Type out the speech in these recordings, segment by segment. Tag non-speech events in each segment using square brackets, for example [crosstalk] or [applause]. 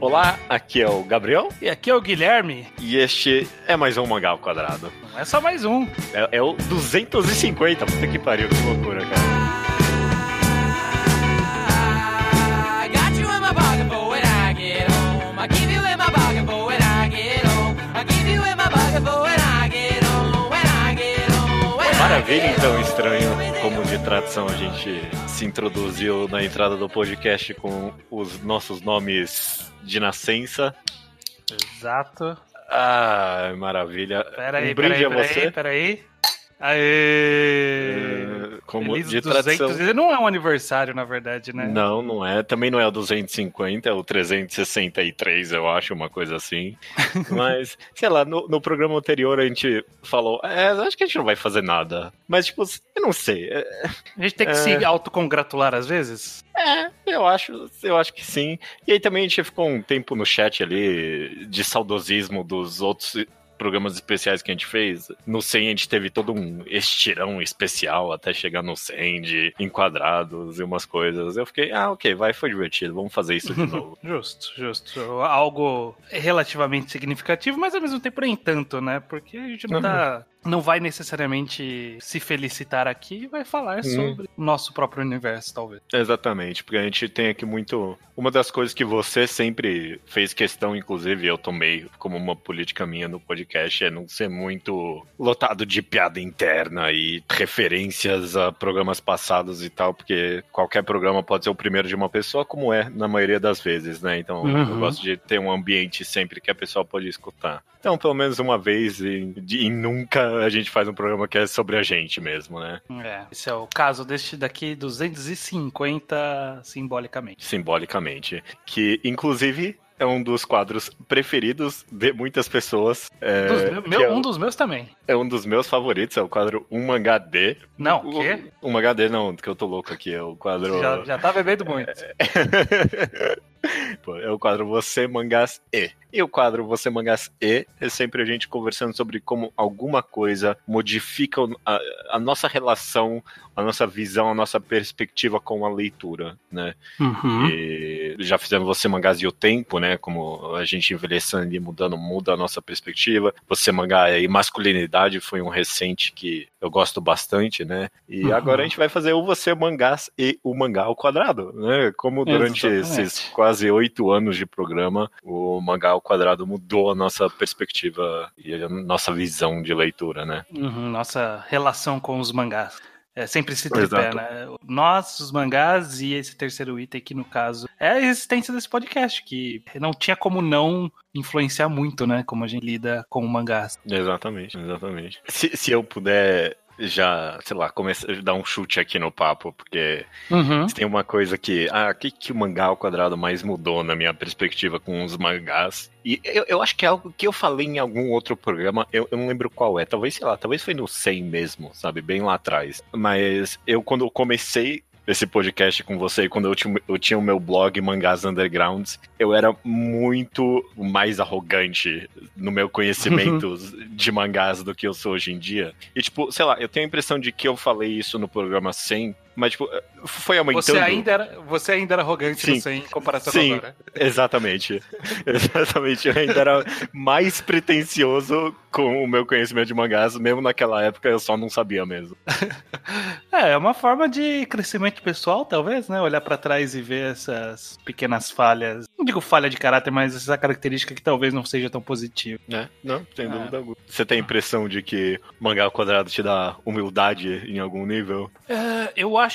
Olá, aqui é o Gabriel E aqui é o Guilherme. e este é mais um Mangá ao Quadrado. Não é só mais um. É, é o 250, puta que pariu, que loucura, cara. Maravilha, então, estranho. Como de tradição, a gente se introduziu na entrada do podcast com os nossos nomes de nascença. Exato. Ah, maravilha. Pera aí, um brinde aí, a você. aí, pera aí. Aê! É, Como Feliz de 200. tradição. Não é um aniversário, na verdade, né? Não, não é. Também não é o 250, é o 363, eu acho, uma coisa assim. [laughs] Mas, sei lá, no, no programa anterior a gente falou, é, acho que a gente não vai fazer nada. Mas, tipo, eu não sei. É, A gente tem que É. se autocongratular às vezes. É, eu acho, eu acho que sim. E aí também a gente ficou um tempo no chat ali de saudosismo dos outros programas especiais que a gente fez. No 100 a gente teve todo um estirão especial até chegar no 100 de enquadrados e umas coisas. Eu fiquei, ah, ok, vai, foi divertido, vamos fazer isso de [laughs] novo. Justo, justo. Algo relativamente significativo, mas ao mesmo tempo nem tanto, né? Porque a gente não [laughs] tá. Não vai necessariamente se felicitar aqui e vai falar Hum. sobre o nosso próprio universo, talvez. Exatamente, porque a gente tem aqui muito. Uma das coisas que você sempre fez questão, inclusive eu tomei como uma política minha no podcast, é não ser muito lotado de piada interna e referências a programas passados e tal, porque qualquer programa pode ser o primeiro de uma pessoa, como é na maioria das vezes, né? Então eu Uhum. gosto de ter um ambiente sempre que a pessoa pode escutar. Então, pelo menos uma vez e, e nunca a gente faz um programa que é sobre a gente mesmo, né? É, esse é o caso deste daqui, 250 simbolicamente. simbolicamente. Que, inclusive, é um dos quadros preferidos de muitas pessoas. É, Dos meu- que meu- é, um dos meus também. é um dos meus favoritos, é o quadro Um Mangá D. Não, o quê? Um Mangá D, não, que eu tô louco aqui, é o quadro... Já, já tá bebendo muito. [laughs] É o quadro Você Mangás E. E o quadro Você Mangás E é sempre a gente conversando sobre como alguma coisa modifica a, a nossa relação, a nossa visão, a nossa perspectiva com a leitura, né? Uhum. E já fizemos Você Mangás e o Tempo, né? Como a gente envelhecendo e mudando, muda a nossa perspectiva. Você Mangá e Masculinidade foi um recente que eu gosto bastante, né? E Uhum. agora a gente vai fazer o Você Mangás e o Mangá ao Quadrado, né? Como durante Exatamente. esses quase oito anos de programa, o Mangá ao Quadrado mudou a nossa perspectiva e a nossa visão de leitura, né? Uhum, nossa relação com os mangás. É sempre esse tripé, Exato. né? Nós, os mangás, e esse terceiro item que, no caso, é a existência desse podcast, que não tinha como não influenciar muito, né? Como a gente lida com mangás. Exatamente, exatamente. Se, se eu puder já, sei lá, começar dar um chute aqui no papo, porque Uhum. tem uma coisa que. Ah, o que, que o mangá ao quadrado mais mudou na minha perspectiva com os mangás? E eu, eu acho que é algo que eu falei em algum outro programa, eu, eu não lembro qual é. Talvez, sei lá, talvez foi no 100 mesmo, sabe? Bem lá atrás. Mas eu, quando eu comecei esse podcast com você, quando eu tinha, eu tinha o meu blog Mangás Undergrounds, eu era muito mais arrogante no meu conhecimento [laughs] de mangás do que eu sou hoje em dia. E, tipo, sei lá, eu tenho a impressão de que eu falei isso no programa 100, mas, tipo, foi aumentando. Você ainda, era, você ainda era arrogante Sim. 100 em comparação Sim. com agora. Exatamente. [laughs] Exatamente. Eu ainda era mais pretencioso com o meu conhecimento de mangás, mesmo naquela época eu só não sabia mesmo. [laughs] É, é uma forma de crescimento pessoal, talvez, né? Olhar pra trás e ver essas pequenas falhas. Não digo falha de caráter, mas essa característica que talvez não seja tão positiva. Né? Não, sem É. dúvida alguma. Você tem a impressão de que mangá ao quadrado te dá humildade em algum nível? É, eu acho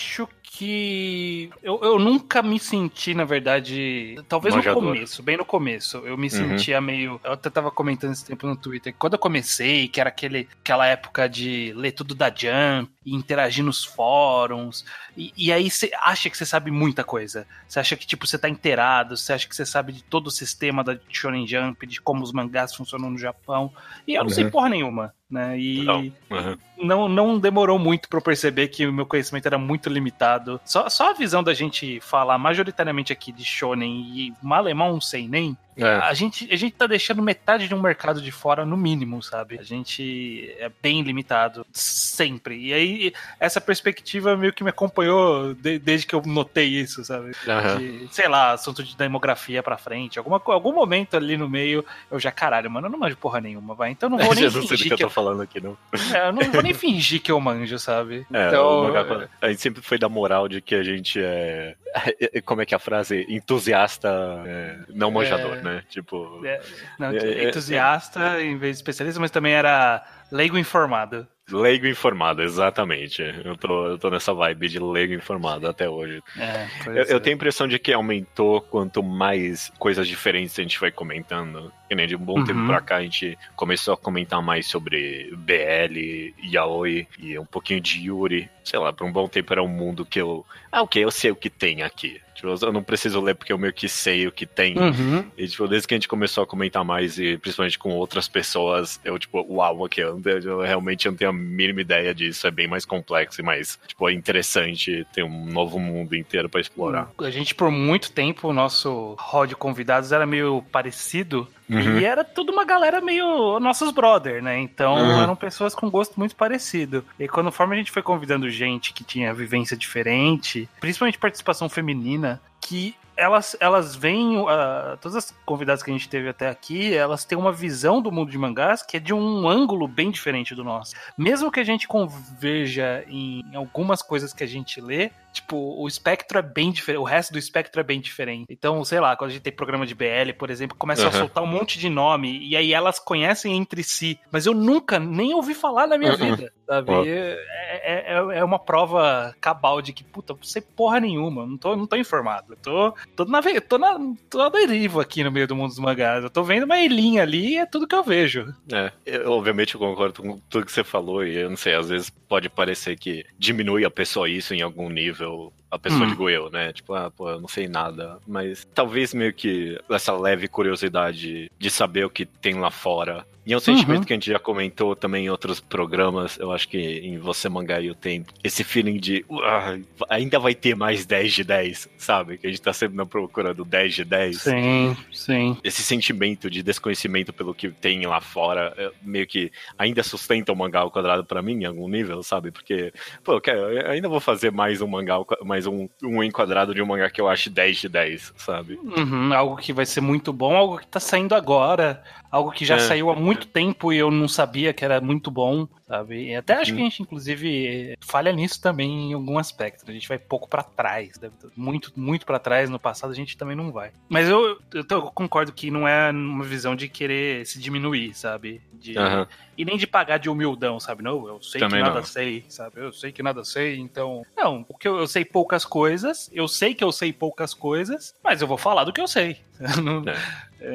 que. Eu, eu nunca me senti, na verdade. Talvez Manjador. no começo, bem no começo. Eu me Uhum. sentia meio. Eu até tava comentando esse tempo no Twitter. Quando eu comecei, que era aquele, aquela época de ler tudo da Jump e interagir nos fóruns. E, e aí você acha que você sabe muita coisa. Você acha que, tipo, você tá inteirado, você acha que você sabe de todo o sistema da Shonen Jump, de como os mangás funcionam no Japão. E eu não sei Uhum. porra nenhuma, né? E Não. Uhum. não, não demorou muito pra eu perceber que o meu conhecimento era muito limitado. Só, só a visão da gente falar majoritariamente aqui de shonen e malemão um seinen É. A gente, a gente tá deixando metade de um mercado de fora no mínimo, sabe? A gente é bem limitado, sempre. E aí, essa perspectiva meio que me acompanhou de- desde que eu notei isso, sabe? Aham. De, sei lá, assunto de demografia pra frente. Alguma, algum momento ali no meio, eu já, caralho, mano, eu não manjo porra nenhuma, vai. Então não vou [laughs] nem Eu não sei do que fingir eu que tô falando aqui, não. é, eu não vou nem fingir que eu manjo, sabe? [laughs] É, então, mangá- a gente sempre foi da moral de que a gente é. [laughs] Como é que é a frase? Entusiasta, é, não manjador, É. né? Tipo. é, não, É, é, entusiasta em vez de especialista, mas também era leigo informado. Leigo informado, exatamente. Eu tô, eu tô nessa vibe de leigo informado até hoje. É, Eu, eu é. tenho a impressão de que aumentou quanto mais coisas diferentes a gente vai comentando. Que nem de um bom Uhum. tempo pra cá a gente começou a comentar mais sobre BL, Yaoi e um pouquinho de Yuri. Sei lá, por um bom tempo era um mundo que eu. Ah, ok, eu sei o que tem aqui. Tipo, eu não preciso ler porque eu meio que sei o que tem. Uhum. E, tipo, desde que a gente começou a comentar mais, e principalmente com outras pessoas, eu, tipo, uau, ok, eu, eu realmente não tenho a mínima ideia disso. É bem mais complexo e mais, tipo, é interessante ter um novo mundo inteiro pra explorar. A gente, por muito tempo, o nosso hall de convidados era meio parecido. Uhum. E era tudo uma galera meio nossos brother, né? Então Uhum. eram pessoas com gosto muito parecido. E conforme a gente foi convidando gente que tinha vivência diferente, principalmente participação feminina, que elas, elas vêm, ah, todas as convidadas que a gente teve até aqui, elas têm uma visão do mundo de mangás que é de um ângulo bem diferente do nosso. Mesmo que a gente converja em algumas coisas que a gente lê, tipo, o espectro é bem diferente, o resto do espectro é bem diferente. Então, sei lá, quando a gente tem programa de BL, por exemplo, começa a Uhum. soltar um monte de nome, e aí elas conhecem entre si, mas eu nunca nem ouvi falar na minha Uhum. vida, sabe? É, é, é- é uma prova cabal de que, puta, não sei porra nenhuma, não tô, não tô informado. Eu tô, tô, na, tô, na, tô na deriva aqui no meio do mundo dos mangás. Eu tô vendo uma elinha ali e é tudo que eu vejo. É, eu, obviamente eu concordo com tudo que você falou e eu não sei, às vezes pode parecer que diminui a pessoa isso em algum nível. A pessoa, Hum. digo eu, né? Tipo, ah, pô, eu não sei nada. Mas talvez meio que essa leve curiosidade de saber o que tem lá fora. E é um sentimento Uhum. que a gente já comentou também em outros programas. Eu acho que em Você Mangaio tem esse feeling de "Uah, ainda vai ter mais 10 de 10, sabe? Que a gente tá sempre na procura do 10 de 10 Sim, sim. esse sentimento de desconhecimento pelo que tem lá fora, é, meio que ainda sustenta o mangá ao quadrado pra mim em algum nível, sabe? Porque, pô, eu, quero, eu ainda vou fazer mais um mangá, mais um, um enquadrado de um mangá que eu acho 10 de 10, sabe? Uhum, algo que vai ser muito bom, algo que tá saindo agora, algo que já É. saiu há muito tempo e eu não sabia que era muito bom, sabe? E até acho Uhum. que a gente, inclusive, falha nisso também em algum aspecto. A gente vai pouco pra trás, muito, muito para trás. No passado a gente também não vai. Mas eu, eu, tô- eu concordo que não é uma visão de querer se diminuir, sabe? De, Aham. E nem de pagar de humildão, sabe? Não, eu sei Também que nada não. sei, sabe? Eu sei que nada sei, então. Não, porque eu, eu sei poucas coisas, eu sei que eu sei poucas coisas, mas eu vou falar do que eu sei. [laughs] Não- É.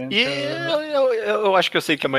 Então- E eu, eu, eu- acho que eu sei que a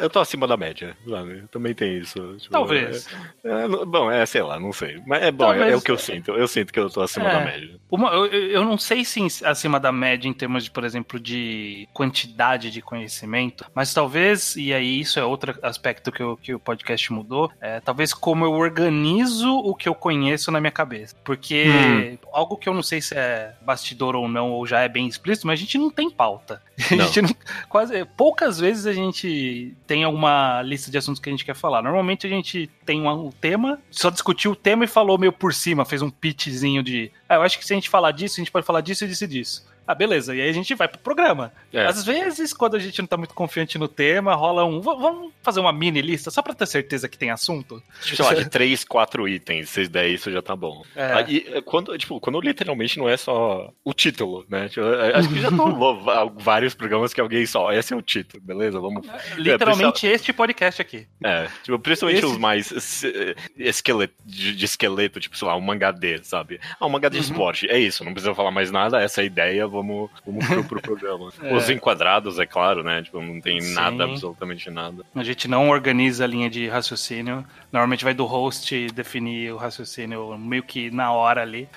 eu tô acima da média, sabe? Também tem isso. Tipo, Talvez. é- é, bom, é, sei lá, não sei. Mas é bom, é, Talvez- é o que eu sinto. Eu sinto que eu tô acima É. da média. Uma, eu, eu eu não sei se acima da média em termos de, por exemplo, de quantidade de conhecimento, mas talvez, e aí isso é outro aspecto que, o- que o podcast mudou, é, talvez como eu organizo o que eu conheço na minha cabeça. Porque Hum. algo que eu não sei se é bastidor ou não, ou já é bem explícito, mas a gente não tem pauta. [laughs] A gente não- quase, poucas vezes a gente tem alguma lista de assuntos que a gente quer falar. Normalmente a gente tem um, um tema, só discutiu o tema e falou meio por cima, fez um pitchzinho de. Ah, eu acho que se a gente falar disso, a gente pode falar disso e disso e disso. Ah, beleza. E aí a gente vai pro programa. É. Às vezes, quando a gente não tá muito confiante no tema, rola um. "V- Vamos fazer uma mini lista só pra ter certeza que tem assunto? Sei lá, de três, quatro itens, se der isso já tá bom. É. Ah, e, eh, quando, tipo, quando literalmente não é só o título, né? Tipo, eh, acho que já rolou [laughs] vários programas que alguém só, esse é o título, beleza? Vamos. Literalmente este podcast aqui. É, tipo, principalmente Esse- os mais se- esqueleto, de, esqueleto, tipo, sei lá, um mangá D, sabe? Ah, um mangá de Uhum. esporte, é isso, não precisa falar mais nada, essa é ideia, vamos, vamos pro, pro programa. [laughs] É. Os enquadrados, é claro, né? Tipo, não tem Sim. nada, absolutamente nada. A gente não organiza a linha de raciocínio. Normalmente vai do host definir o raciocínio meio que na hora ali.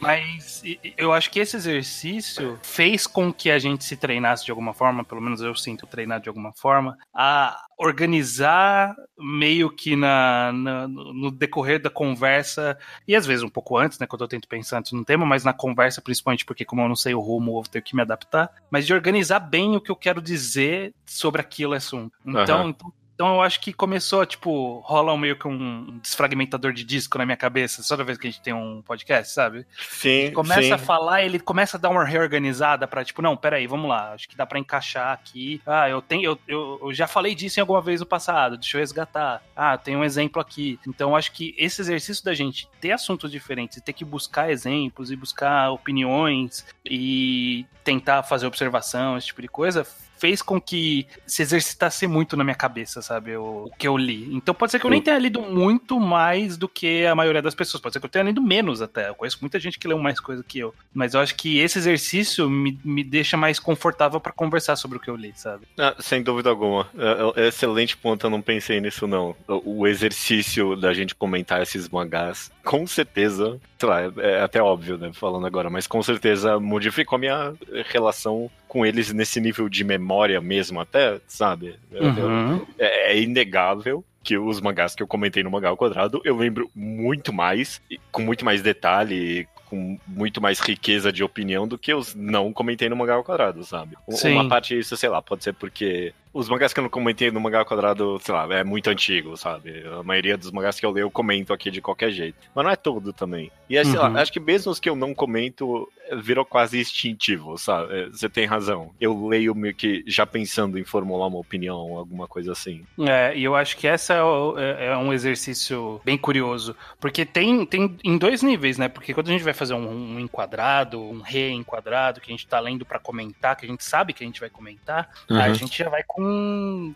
Mas e- e eu acho que esse exercício fez com que a gente se treinasse de alguma forma, pelo menos eu sinto treinar de alguma forma, a organizar meio que na, na- no decorrer da conversa, e às vezes um pouco antes, né, quando eu tento pensar antes no tema, mas na conversa, principalmente porque como eu não sei o rumo, eu ter que me adaptar, mas de organizar bem o que eu quero dizer sobre aquele assunto. Então, Aham. então, então eu acho que começou, tipo, rola meio que um desfragmentador de disco na minha cabeça, toda vez que a gente tem um podcast, sabe? Sim, começa sim. a falar, ele começa a dar uma reorganizada pra, tipo, não, peraí, vamos lá, acho que dá pra encaixar aqui. Ah, eu tenho, eu, eu, eu já falei disso em alguma vez no passado, deixa eu resgatar. Ah, tem um exemplo aqui. Então, acho que esse exercício da gente ter assuntos diferentes, ter que buscar exemplos e buscar opiniões e tentar fazer observação, esse tipo de coisa, fez com que se exercitasse muito na minha cabeça, sabe? O, o que eu li. Então pode ser que eu nem tenha lido muito mais do que a maioria das pessoas. Pode ser que eu tenha lido menos até. Eu conheço muita gente que leu mais coisa que eu. Mas eu acho que esse exercício me, me deixa mais confortável pra conversar sobre o que eu li, sabe? Ah, sem dúvida alguma. É, é excelente ponto, eu não pensei nisso, não. O o exercício da gente comentar esses mangás, com certeza, sei lá, é, é até óbvio, né, falando agora, mas com certeza modificou a minha relação com eles nesse nível de memória mesmo, até, sabe? Uhum. é, é inegável que os mangás que eu comentei no Mangá ao Quadrado eu lembro muito mais, com muito mais detalhe, com muito mais riqueza de opinião do que os não comentei no Mangá ao Quadrado, sabe? Sim. Uma parte disso, sei lá, pode ser porque os mangás que eu não comentei no Mangá Quadrado, sei lá, é muito antigo, sabe? A maioria dos mangás que eu leio eu comento aqui de qualquer jeito. Mas não é todo também. E é, sei Uhum. lá, acho que mesmo os que eu não comento, virou quase instintivo, sabe? Você tem razão. Eu leio meio que já pensando em formular uma opinião, alguma coisa assim. É, e eu acho que essa é, é- é um exercício bem curioso. Porque tem, tem em dois níveis, né? Porque quando a gente vai fazer um, um enquadrado, um reenquadrado, que a gente tá lendo pra comentar, que a gente sabe que a gente vai comentar, a Uhum. gente já vai com.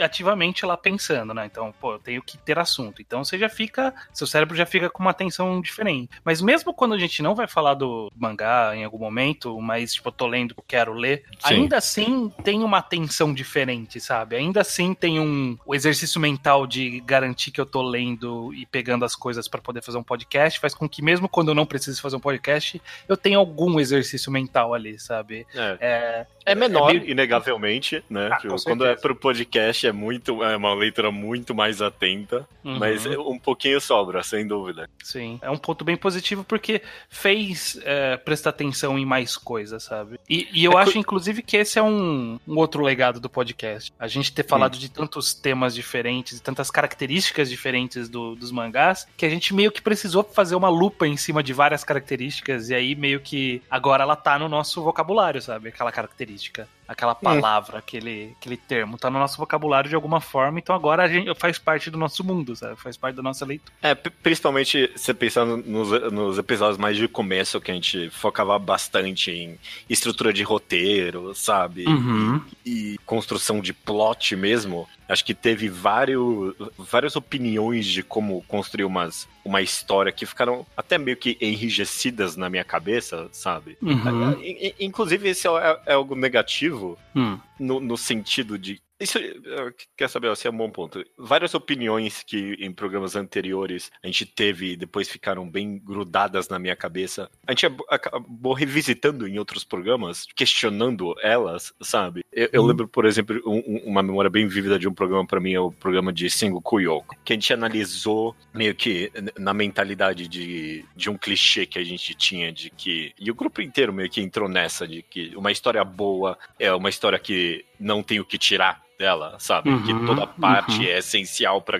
Ativamente lá pensando, né? Então, pô, eu tenho que ter assunto. Então você já fica. Seu cérebro já fica com uma atenção diferente. Mas mesmo quando a gente não vai falar do mangá em algum momento, mas, tipo, eu tô lendo eu quero ler, Sim. ainda assim tem uma atenção diferente, sabe? Ainda assim tem um o exercício mental de garantir que eu tô lendo e pegando as coisas pra poder fazer um podcast, faz com que mesmo quando eu não precise fazer um podcast, eu tenha algum exercício mental ali, sabe? É. É, É menor, É meio- inegavelmente, né? Ah, Tipo, quando é pro podcast é muito, é uma leitura muito mais atenta, uhum. mas é um pouquinho sobra, sem dúvida. Sim, é um ponto bem positivo porque fez é, prestar atenção em mais coisas, sabe? E, e eu É acho, inclusive, que esse é um, um outro legado do podcast. A gente ter falado de tantos temas diferentes, e tantas características diferentes do- dos mangás, que a gente meio que precisou fazer uma lupa em cima de várias características, e aí meio que agora ela tá no nosso vocabulário, sabe? Aquela característica, aquela palavra, aquele, aquele termo, tá no nosso vocabulário de alguma forma, então agora a gente faz parte do nosso mundo, sabe? Faz parte da nossa leitura. É, pri- principalmente você pensando nos, nos episódios mais de começo, que a gente focava bastante em estrutura de roteiro, sabe? Uhum. e construção de plot mesmo, acho que teve vários, várias opiniões de como construir umas, uma história que ficaram até meio que enrijecidas na minha cabeça, sabe? Uhum. Inclusive, esse é, é algo negativo Hum. no, no sentido de. Isso, eh, quer saber, assim, é um bom ponto. Várias opiniões que em programas anteriores a gente teve e depois ficaram bem grudadas na minha cabeça. A gente ab- acabou revisitando em outros programas, questionando elas, sabe? Eu, eu Uhum. lembro, por exemplo, um- um- uma memória bem vívida de um programa pra mim é o programa de Sengoku Yoko, que a gente analisou meio que na mentalidade de, de um clichê que a gente tinha de que. E o grupo inteiro meio que entrou nessa, de que uma história boa é uma história que não tem o que tirar dela, sabe? Uhum, que toda parte uhum. é essencial pra,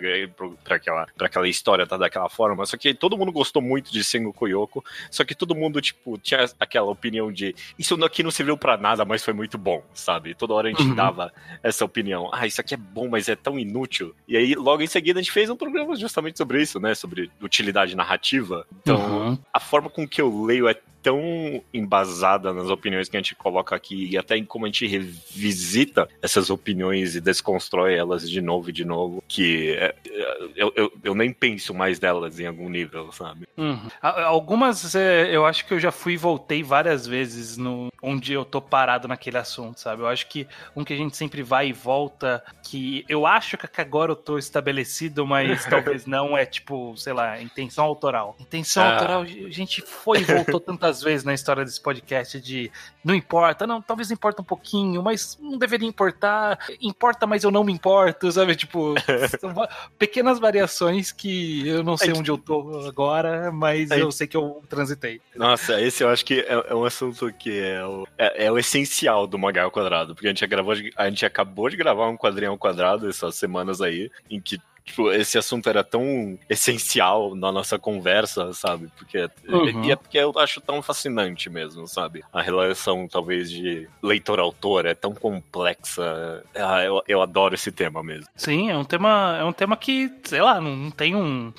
pra, aquela, pra aquela história tá daquela forma. Só que todo mundo gostou muito de Sengoku Yoko, só que todo mundo, tipo, tinha aquela opinião de isso aqui não serviu pra nada, mas foi muito bom, sabe? Toda hora a gente Uhum. dava essa opinião. Ah, isso aqui é bom, mas é tão inútil. E aí, logo em seguida, a gente fez um programa justamente sobre isso, né? Sobre utilidade narrativa. Então, Uhum. a forma com que eu leio é tão embasada nas opiniões que a gente coloca aqui e até em como a gente revisita essas opiniões e desconstrói elas de novo e de novo, que é- é- eu, eu, eu nem penso mais delas em algum nível, sabe? Uhum. Algumas é, eu acho que eu já fui e voltei várias vezes no, onde eu tô parado naquele assunto, sabe? Eu acho que um que a gente sempre vai e volta, que eu acho que agora eu tô estabelecido, mas [laughs] talvez não, é tipo, sei lá, intenção autoral. Intenção Ah. autoral, a gente foi e voltou tantas vezes na história desse podcast de não importa, não, talvez importa um pouquinho, mas não deveria importar, importa, mas eu não me importo, sabe? Tipo, [laughs] pequenas variações que eu não sei É que- onde eu tô agora, mas É eu sei que eu transitei. Nossa, esse eu acho que é, é um assunto que é o, é, é o essencial do Mangá ao Quadrado, porque a gente, gravou, a gente acabou de gravar um quadrinho ao quadrado essas semanas aí, em que tipo, esse assunto era tão essencial na nossa conversa, sabe? Porque, Uhum. E é porque eu acho tão fascinante mesmo, sabe? A relação, talvez, de leitor-autor é tão complexa. Ah, eu, eu adoro esse tema mesmo. Sim, é um tema, é um tema que, sei lá, não, não tem um,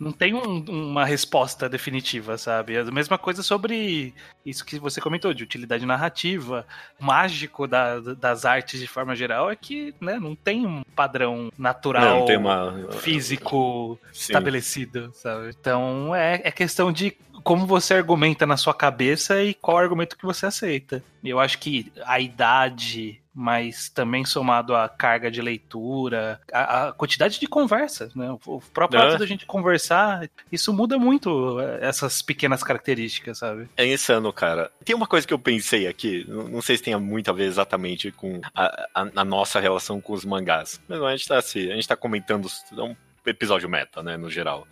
não tem um- uma resposta definitiva, sabe? É a mesma coisa sobre isso que você comentou, de utilidade narrativa. O mágico da- das artes de forma geral é que né, não tem um padrão natural, Não, tem uma. Físico estabelecido, sabe? Então é, é questão de como você argumenta na sua cabeça e qual argumento que você aceita. Eu acho que a idade, mas também somado à carga de leitura, a, a quantidade de conversa, né? O próprio É. ato da gente conversar, isso muda muito eh, essas pequenas características, sabe? É insano, cara. Tem uma coisa que eu pensei aqui, não sei se tem muito a ver exatamente com a, a- a nossa relação com os mangás. Mas a gente tá assim, a gente tá comentando é um episódio meta, né, no geral.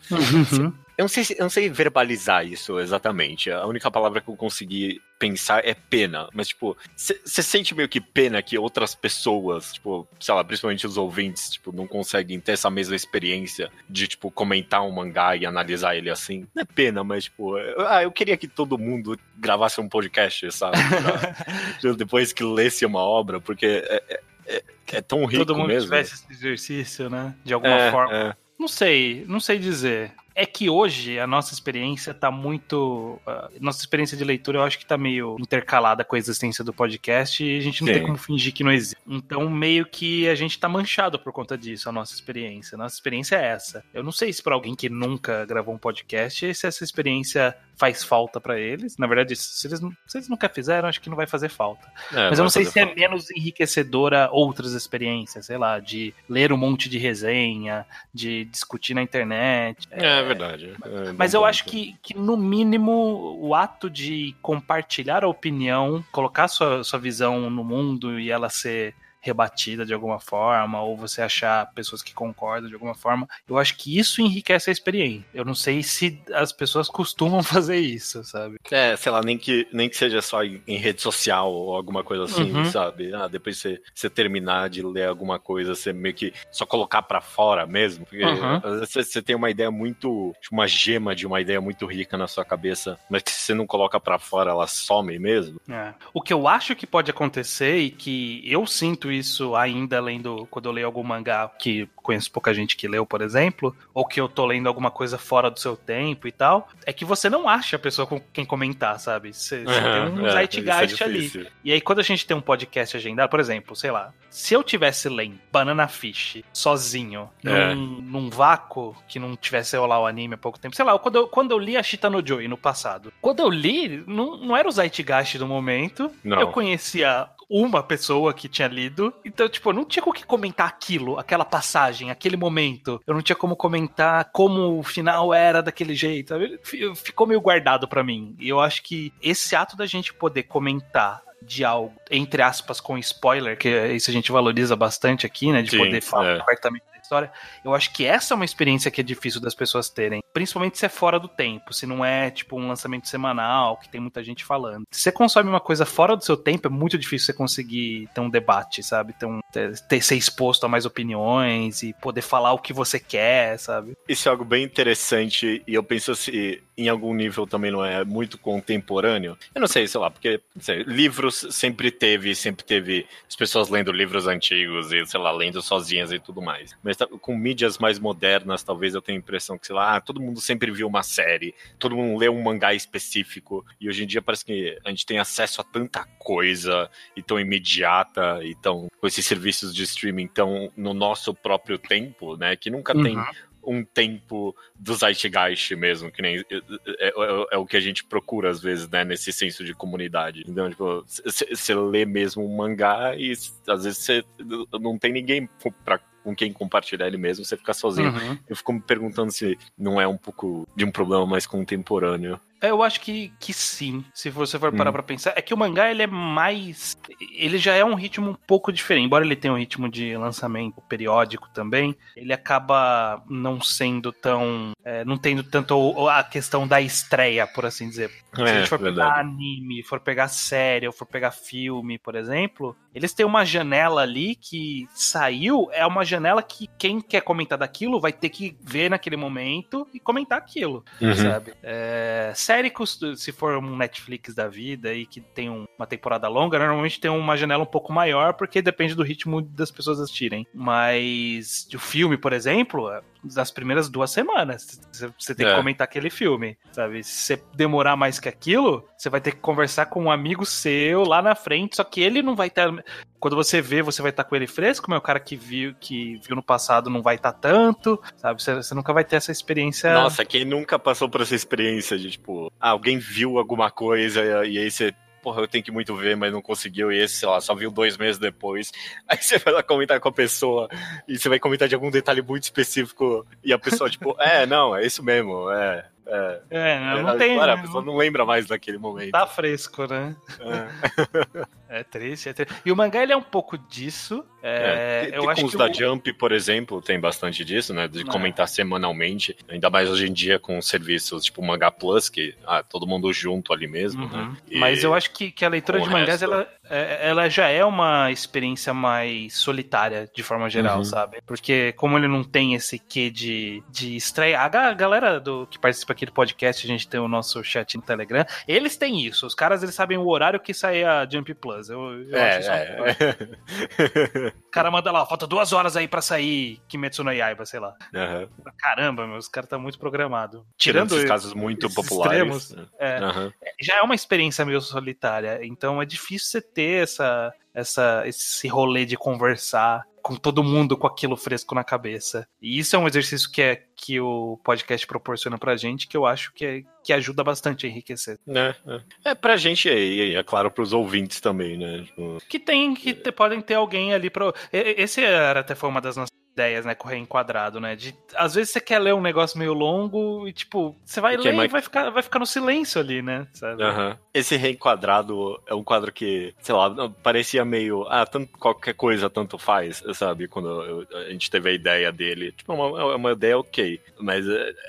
Eu não sei, se- eu não sei verbalizar isso exatamente. A única palavra que eu consegui pensar é pena. Mas, tipo, você sente meio que pena que outras pessoas, tipo, sei lá, principalmente os ouvintes, tipo, não conseguem ter essa mesma experiência de, tipo, comentar um mangá e analisar ele assim. Não é pena, mas, tipo, eu, ah, eu queria que todo mundo gravasse um podcast, sabe? [laughs] Pra- depois que lesse uma obra, porque é, é- é- é tão rico Todo mundo mesmo. tivesse esse exercício, né? De alguma É, forma. é. Não sei, não sei dizer. É que hoje a nossa experiência tá muito. a nossa experiência de leitura eu acho que tá meio intercalada com a existência do podcast e a gente não Sim. tem como fingir que não existe. Então, meio que a gente tá manchado por conta disso, a nossa experiência. A nossa experiência é essa. Eu não sei se pra alguém que nunca gravou um podcast, se essa experiência faz falta pra eles. Na verdade, se eles, se eles nunca fizeram, acho que não vai fazer falta. É, Mas eu não sei se é falta. menos enriquecedora outras experiências, sei lá, de ler um monte de resenha, de discutir na internet. É verdade. É Mas eu ponto. acho que, que, no mínimo, o ato de compartilhar a opinião, colocar sua, sua visão no mundo e ela ser rebatida de alguma forma, ou você achar pessoas que concordam de alguma forma, eu acho que isso enriquece a experiência. Eu não sei se as pessoas costumam [laughs] fazer isso, sabe? É, sei lá, nem que, nem que seja só em, em rede social ou alguma coisa assim, Uhum. sabe? Ah, depois você, você terminar de ler alguma coisa, você meio que só colocar pra fora mesmo. Porque Uhum. às vezes você, você tem uma ideia muito. tipo, uma gema de uma ideia muito rica na sua cabeça, mas se você não coloca pra fora, ela some mesmo. É. O que eu acho que pode acontecer e que eu sinto isso ainda lendo quando eu leio algum mangá que conheço pouca gente que leu, por exemplo, ou que eu tô lendo alguma coisa fora do seu tempo e tal, é que você não acha a pessoa com quem comentar, sabe? Você, você tem um É, zeitgeist é ali. E aí, quando a gente tem um podcast agendado, por exemplo, sei lá, se eu tivesse lendo Banana Fish sozinho, É. num, num vácuo que não tivesse lá o anime há pouco tempo, sei lá, quando eu, quando eu li a Shita no Joy no passado, quando eu li, não, não era o zeitgeist do momento, Não. eu conhecia uma pessoa que tinha lido, então, tipo, eu não tinha com o que comentar aquilo, aquela passagem, aquele momento. Eu não tinha como comentar como o final era daquele jeito. sabe? Ficou meio guardado pra mim. E eu acho que esse ato da gente poder comentar de algo, entre aspas, com spoiler, que isso a gente valoriza bastante aqui, né? De Sim, poder falar é. abertamente história. Eu acho que essa é uma experiência que é difícil das pessoas terem. Principalmente se é fora do tempo, se não é tipo um lançamento semanal, que tem muita gente falando. Se você consome uma coisa fora do seu tempo, é muito difícil você conseguir ter um debate, sabe? Ter, um, ter, ter- ser exposto a mais opiniões e poder falar o que você quer, sabe? Isso é algo bem interessante e eu penso se em algum nível também não é muito contemporâneo. Eu não sei, sei lá, porque sei, livros sempre teve, sempre teve as pessoas lendo livros antigos e, sei lá, lendo sozinhas e tudo mais. Mas com mídias mais modernas, talvez eu tenha a impressão que, sei lá, ah, todo mundo sempre viu uma série, todo mundo lê um mangá específico e hoje em dia parece que a gente tem acesso a tanta coisa e tão imediata e tão com esses serviços de streaming tão no nosso próprio tempo, né, que nunca tem Uhum. Um tempo do Zeitgeist mesmo, que nem é, é- é o que a gente procura às vezes, né, nesse senso de comunidade. Então, tipo, você lê mesmo um mangá e às vezes você não tem ninguém pra, com quem compartilhar ele mesmo, você fica sozinho. Uhum. Eu fico me perguntando se não é um pouco de um problema mais contemporâneo. É, Eu acho que, que sim, se você for parar Hum. pra pensar. É que o mangá, ele é mais... Ele já é um ritmo um pouco diferente. Embora ele tenha um ritmo de lançamento periódico também, ele acaba não sendo tão... é, não tendo tanto a questão da estreia, por assim dizer. Se a É, gente for verdade. pegar anime, for pegar série, ou for pegar filme, por exemplo, eles têm uma janela ali que saiu, é uma janela que quem quer comentar daquilo vai ter que ver naquele momento e comentar aquilo Uhum. sabe? É, série, costu- se for um Netflix da vida aí que tem um- uma temporada longa, normalmente tem uma janela um pouco maior, porque depende do ritmo das pessoas assistirem. Mas o filme, por exemplo, é das primeiras duas semanas, você- tem que É. comentar aquele filme, sabe? Se você demorar mais que aquilo, você vai ter que conversar com um amigo seu lá na frente, só que ele não vai estar. Quando você vê, você vai estar com ele fresco, mas o cara que viu, que viu no passado não vai estar tanto, sabe? Você, você nunca vai ter essa experiência. Nossa, quem nunca passou por essa experiência de, tipo, ah, alguém viu alguma coisa e aí você, porra, eu tenho que muito ver, mas não conseguiu, e esse, sei lá, só viu dois meses depois. [laughs] Aí você vai lá comentar com a pessoa e você vai comentar de algum detalhe muito específico e a pessoa, tipo, é, não, é isso mesmo, é. É, É, não, É, tem. a né? pessoa não lembra mais daquele momento. Tá fresco, né? É. [laughs] É triste, é triste. E o mangá, ele é um pouco disso. É, É, eu com acho os que da o- Jump, por exemplo, tem bastante disso, né? De É. comentar semanalmente. Ainda mais hoje em dia com serviços tipo Mangá Plus, que ah, todo mundo junto ali mesmo, né? Uhum. E- Mas eu acho que, que a leitura com de mangás, resto. ela, ela já é uma experiência mais solitária, de forma geral, Uhum. sabe? Porque como ele não tem esse quê de, de estreia... A ga- galera do, que participa aqui do podcast, a gente tem o nosso chat no Telegram, eles têm isso. Os caras, eles sabem o horário que sai a Jump Plus. Eu, eu acho isso uma- É, é. [laughs] O cara manda lá, falta duas horas aí pra sair Kimetsu no Yaiba, sei lá. Aham. Caramba, meu, os caras tá muito programado. Tirando Tirando esses casos muito populares. extremos, é, Aham. já é uma experiência meio solitária, então é difícil você ter essa, essa, esse rolê de conversar com todo mundo com aquilo fresco na cabeça. E isso é um exercício que, é, que o podcast proporciona pra gente, que eu acho que, é, que ajuda bastante a enriquecer. É, é. é pra gente e, é claro pros ouvintes também, né? Tipo, Que tem, que te- podem ter alguém ali pra. Esse era até foi uma das nossas ideias, né, com o reenquadrado, né? De, às vezes você quer ler um negócio meio longo e, tipo, você vai Que é ler mais- e vai ficar, vai ficar no silêncio ali, né? Sabe? Aham. Esse reenquadrado é um quadro que, sei lá, parecia meio. Ah, tanto, qualquer coisa tanto faz, sabe? Quando eu- a gente teve a ideia dele. Tipo, é uma, é uma ideia ok. Mas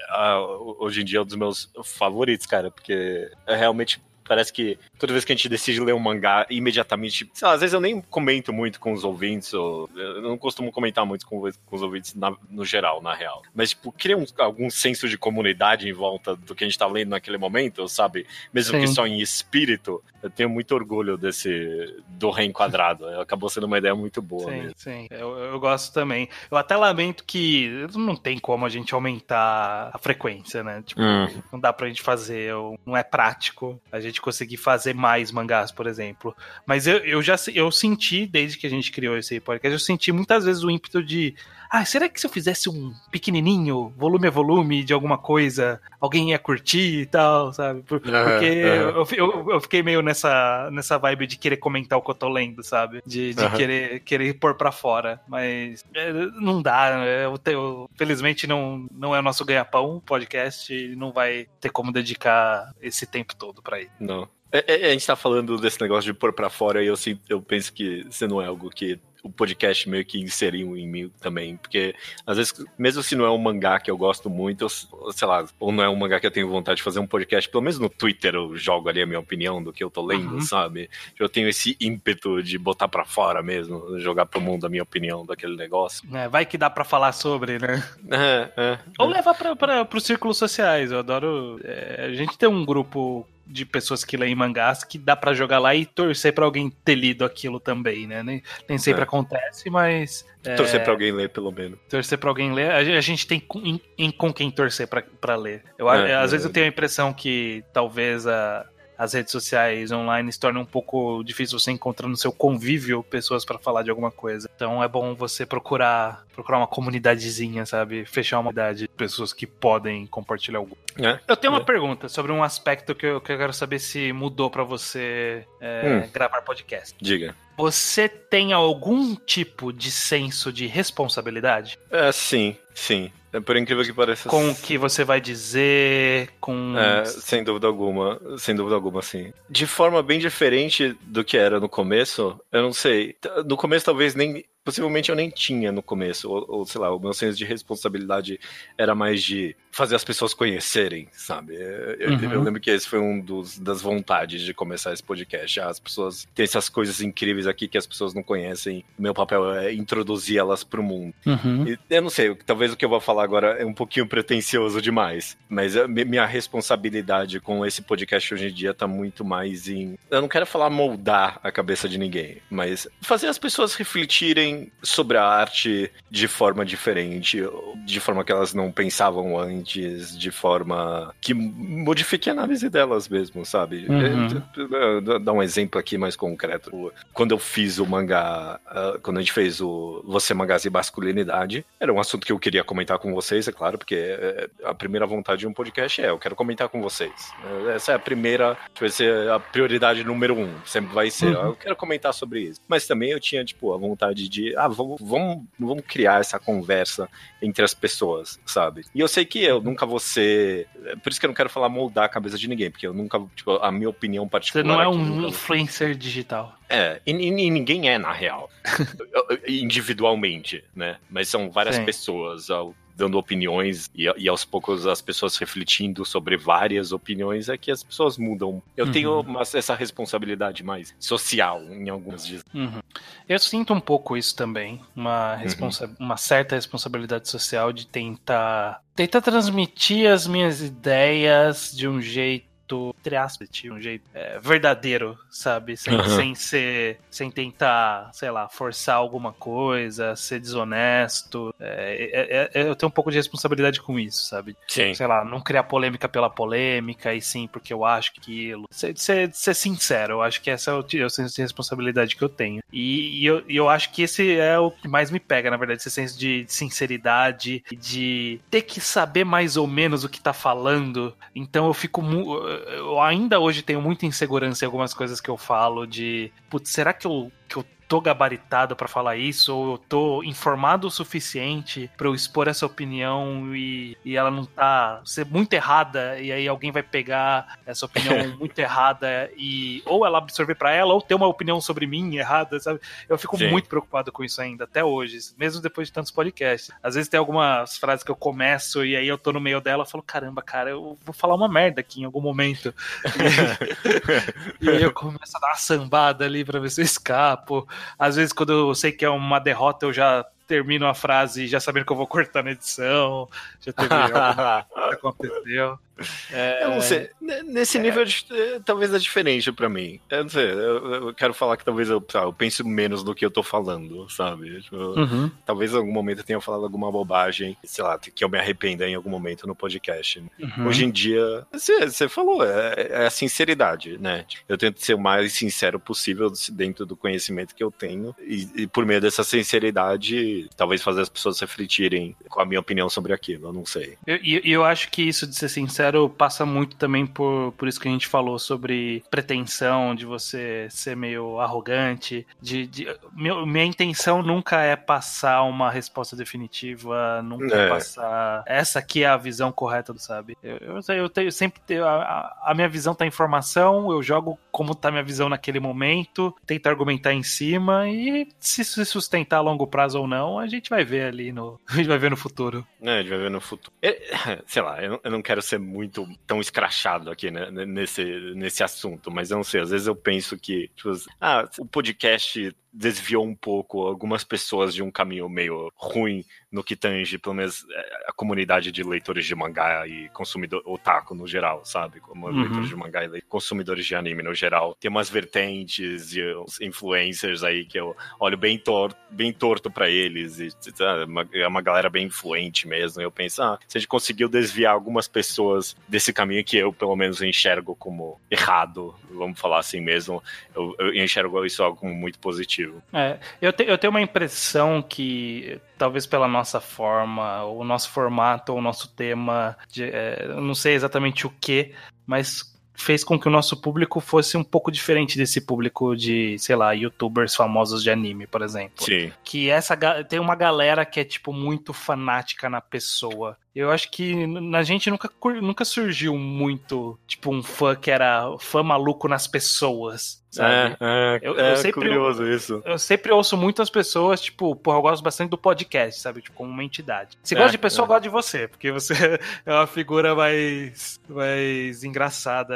ah, hoje em dia é um dos meus favoritos, cara, porque é realmente. Parece que toda vez que a gente decide ler um mangá, imediatamente. Sei lá, às vezes eu nem comento muito com os ouvintes, ou eu não costumo comentar muito com, com os ouvintes na- no geral, na real. Mas, tipo, cria um- algum senso de comunidade em volta do que a gente tá lendo naquele momento, sabe? Mesmo que Sim. só em espírito, eu tenho muito orgulho desse do reenquadrado. [laughs] Acabou sendo uma ideia muito boa Sim, mesmo. sim. Eu, eu gosto também. Eu até lamento que não tem como a gente aumentar a frequência, né? Tipo, Hum. não dá pra gente fazer, não é prático a gente conseguir fazer mais mangás, por exemplo. Mas eu, eu já eu senti, desde que a gente criou esse podcast, eu senti muitas vezes o ímpeto de. Ah, será que se eu fizesse um pequenininho, volume a volume de alguma coisa, alguém ia curtir e tal, sabe? Por- Porque aham. eu, fi- eu, eu fiquei meio nessa, nessa vibe de querer comentar o que eu tô lendo, sabe? De, de Aham. querer, querer pôr pra fora. Mas é, não dá. né? Eu tenho, felizmente não, não é o nosso ganha-pão podcast e não vai ter como dedicar esse tempo todo pra ele. Não. É, é, a gente tá falando desse negócio de pôr pra fora e eu, sinto- eu penso que isso não é algo que o podcast meio que inseriu em mim também. Porque, às vezes, mesmo se não é um mangá que eu gosto muito, eu- sei lá, ou não é um mangá que eu tenho vontade de fazer um podcast, pelo menos no Twitter eu jogo ali a minha opinião do que eu tô lendo, Uhum. sabe? Eu tenho esse ímpeto de botar pra fora mesmo, jogar pro mundo a minha opinião daquele negócio. É, vai que dá pra falar sobre, né? É, é. Ou levar pra, pra, pros círculos sociais. Eu adoro. é, a gente tem um grupo de pessoas que leem mangás que dá pra jogar lá e torcer pra alguém ter lido aquilo também, né? Nem, nem sempre É. acontece, mas. é, Torcer pra alguém ler, pelo menos. torcer pra alguém ler. A gente, tem com, em, com quem torcer pra, pra ler. Eu, É, às é vezes eu tenho a impressão que talvez a, as redes sociais online se torna um pouco difícil você encontrar no seu convívio pessoas para falar de alguma coisa. Então é bom você procurar procurar uma comunidadezinha, sabe? Fechar uma comunidade de pessoas que podem compartilhar algo. É. Eu tenho uma É. pergunta sobre um aspecto que eu, que eu quero saber se mudou pra você é, Hum. gravar podcast. Diga. Você tem algum tipo de senso de responsabilidade É, sim, sim. É, por incrível que pareça. com o que você vai dizer, com É, sem dúvida alguma, sem dúvida alguma, sim. De forma bem diferente do que era no começo, eu não sei. No começo talvez nem, possivelmente eu nem tinha no começo, ou, ou, sei lá, o meu senso de responsabilidade era mais de fazer as pessoas conhecerem, sabe? É, Eu, Uhum. eu lembro que esse foi um dos, das vontades de começar esse podcast. Ah, As pessoas têm essas coisas incríveis aqui que as pessoas não conhecem. Meu papel é introduzir elas pro mundo. Uhum. E Eu não sei, talvez o que eu vou falar agora é um pouquinho pretencioso demais, mas a minha responsabilidade com esse podcast hoje em dia tá muito mais em. Eu não quero falar moldar a cabeça de ninguém, mas fazer as pessoas refletirem sobre a arte de forma diferente, de forma que elas não pensavam antes, de forma que modifique a análise delas mesmo, sabe? Uhum. É, Dar um exemplo aqui mais concreto. Quando eu fiz o mangá, ah, quando a gente fez o Você Mangás e Masculinidade, era um assunto que eu queria comentar com vocês, é claro, porque é, a primeira vontade de um podcast é eu quero comentar com vocês. É, Essa é a primeira, vai ser a prioridade número um, sempre vai ser. Uhum. Eu quero comentar sobre isso. Mas também eu tinha, tipo, a vontade de, ah, vamos, vamos, vamos criar essa conversa entre as pessoas, sabe? E eu sei que eu nunca vou ser. é Por isso que eu não quero falar moldar a cabeça de ninguém, porque eu nunca, tipo, a minha opinião Você particular. não é um influencer digital. é, e, e- e ninguém é, na real. [laughs] Individualmente, né? Mas são várias Sim. pessoas ao- dando opiniões e, e aos poucos as pessoas refletindo sobre várias opiniões é que as pessoas mudam. Eu Uhum. tenho uma- essa responsabilidade mais social em alguns dias. Uhum. Eu sinto um pouco isso também, uma, responsa uma certa responsabilidade social de tentar tentar transmitir as minhas ideias de um jeito entre aspas, de um jeito é, verdadeiro, sabe? Sem, Uhum. sem ser, sem tentar, sei lá, forçar alguma coisa, ser desonesto. É, é- é- eu tenho um pouco de responsabilidade com isso, sabe? Sim. sei lá, não criar polêmica pela polêmica, e sim porque eu acho que aquilo. Ser, ser, ser sincero, eu acho que essa é o, é o senso de responsabilidade que eu tenho. E, e eu, e eu acho que esse é o que mais me pega, na verdade, esse senso de sinceridade, de ter que saber mais ou menos o que tá falando. Então eu fico. Eu ainda hoje tenho muita insegurança em algumas coisas que eu falo, de. Putz, será que eu. Que eu tô gabaritado pra falar isso ou eu tô informado o suficiente pra eu expor essa opinião e, e ela não tá ser muito errada e aí alguém vai pegar essa opinião [laughs] muito errada e ou ela absorver pra ela ou ter uma opinião sobre mim errada, sabe? Eu fico Sim. muito preocupado com isso ainda até hoje, mesmo depois de tantos podcasts. Às vezes tem algumas frases que eu começo e aí eu tô no meio dela e falo, caramba, cara, eu vou falar uma merda aqui em algum momento. [laughs] [laughs] E aí eu começo a dar uma sambada ali pra ver se eu escapo. Às vezes, quando eu sei que é uma derrota, eu já termino a frase já sabendo que eu vou cortar na edição. Já teve algo que aconteceu. [laughs] É, Eu não sei. Nesse nível, de- eh, talvez é diferente pra mim. Eu não sei. Eu, eu quero falar que talvez eu, eu pense menos do que eu tô falando, sabe? Tipo, Uhum. Talvez em algum momento eu tenha falado alguma bobagem, sei lá, que eu me arrependa em algum momento no podcast. Uhum. Hoje em dia, você você falou, é, é a sinceridade, né? Eu tento ser o mais sincero possível dentro do conhecimento que eu tenho, e, e por meio dessa sinceridade, talvez fazer as pessoas refletirem com a minha opinião sobre aquilo, eu não sei. Eu- E eu, eu acho que isso, de ser sincero, passa muito também por, por isso que a gente falou sobre pretensão, de você ser meio arrogante. De, de- meu- minha intenção nunca é passar uma resposta definitiva, nunca é É. passar. Essa aqui é a visão correta do sabe. Eu, eu, eu tenho sempre tenho, a, a- minha visão tá em informação, eu jogo como tá minha visão naquele momento, tento argumentar em cima e se se sustentar a longo prazo ou não, a gente vai ver ali no. [laughs] A gente vai ver no futuro. É, a gente vai ver no futuro. É, [laughs] sei lá, não, eu não quero ser muito tão escrachado aqui né, nesse, nesse assunto, mas eu não sei, às vezes eu penso que, tipo, ah, o podcast desviou um pouco algumas pessoas de um caminho meio ruim no que tange, pelo menos, é, a comunidade de leitores de mangá e consumidor otaku no geral, sabe? Como Uhum. leitores de mangá e consumidores de anime no geral. Tem umas vertentes e uns influencers aí que eu olho bem torto, bem torto para eles. E, uma- é uma galera bem influente mesmo. E eu penso, ah, se a gente conseguiu desviar algumas pessoas desse caminho que eu, pelo menos, enxergo como errado, vamos falar assim mesmo, eu, eu enxergo isso algo como muito positivo. É, eu, te- eu tenho uma impressão que, talvez pela nossa forma, o nosso formato, o nosso tema, de, é, não sei exatamente o que, mas fez com que o nosso público fosse um pouco diferente desse público de, sei lá, youtubers famosos de anime, por exemplo. Sim. Que essa tem uma galera que é tipo muito fanática na pessoa. Eu acho que na gente nunca, nunca surgiu muito, tipo, um fã que era fã maluco nas pessoas, sabe? É, é, Eu- é eu sempre- curioso isso. Eu sempre ouço muitas pessoas, tipo, porra, eu gosto bastante do podcast, sabe? Tipo, como uma entidade. Se É, gosta de pessoa, é. eu gosto de você, porque você [laughs] é uma figura mais, mais engraçada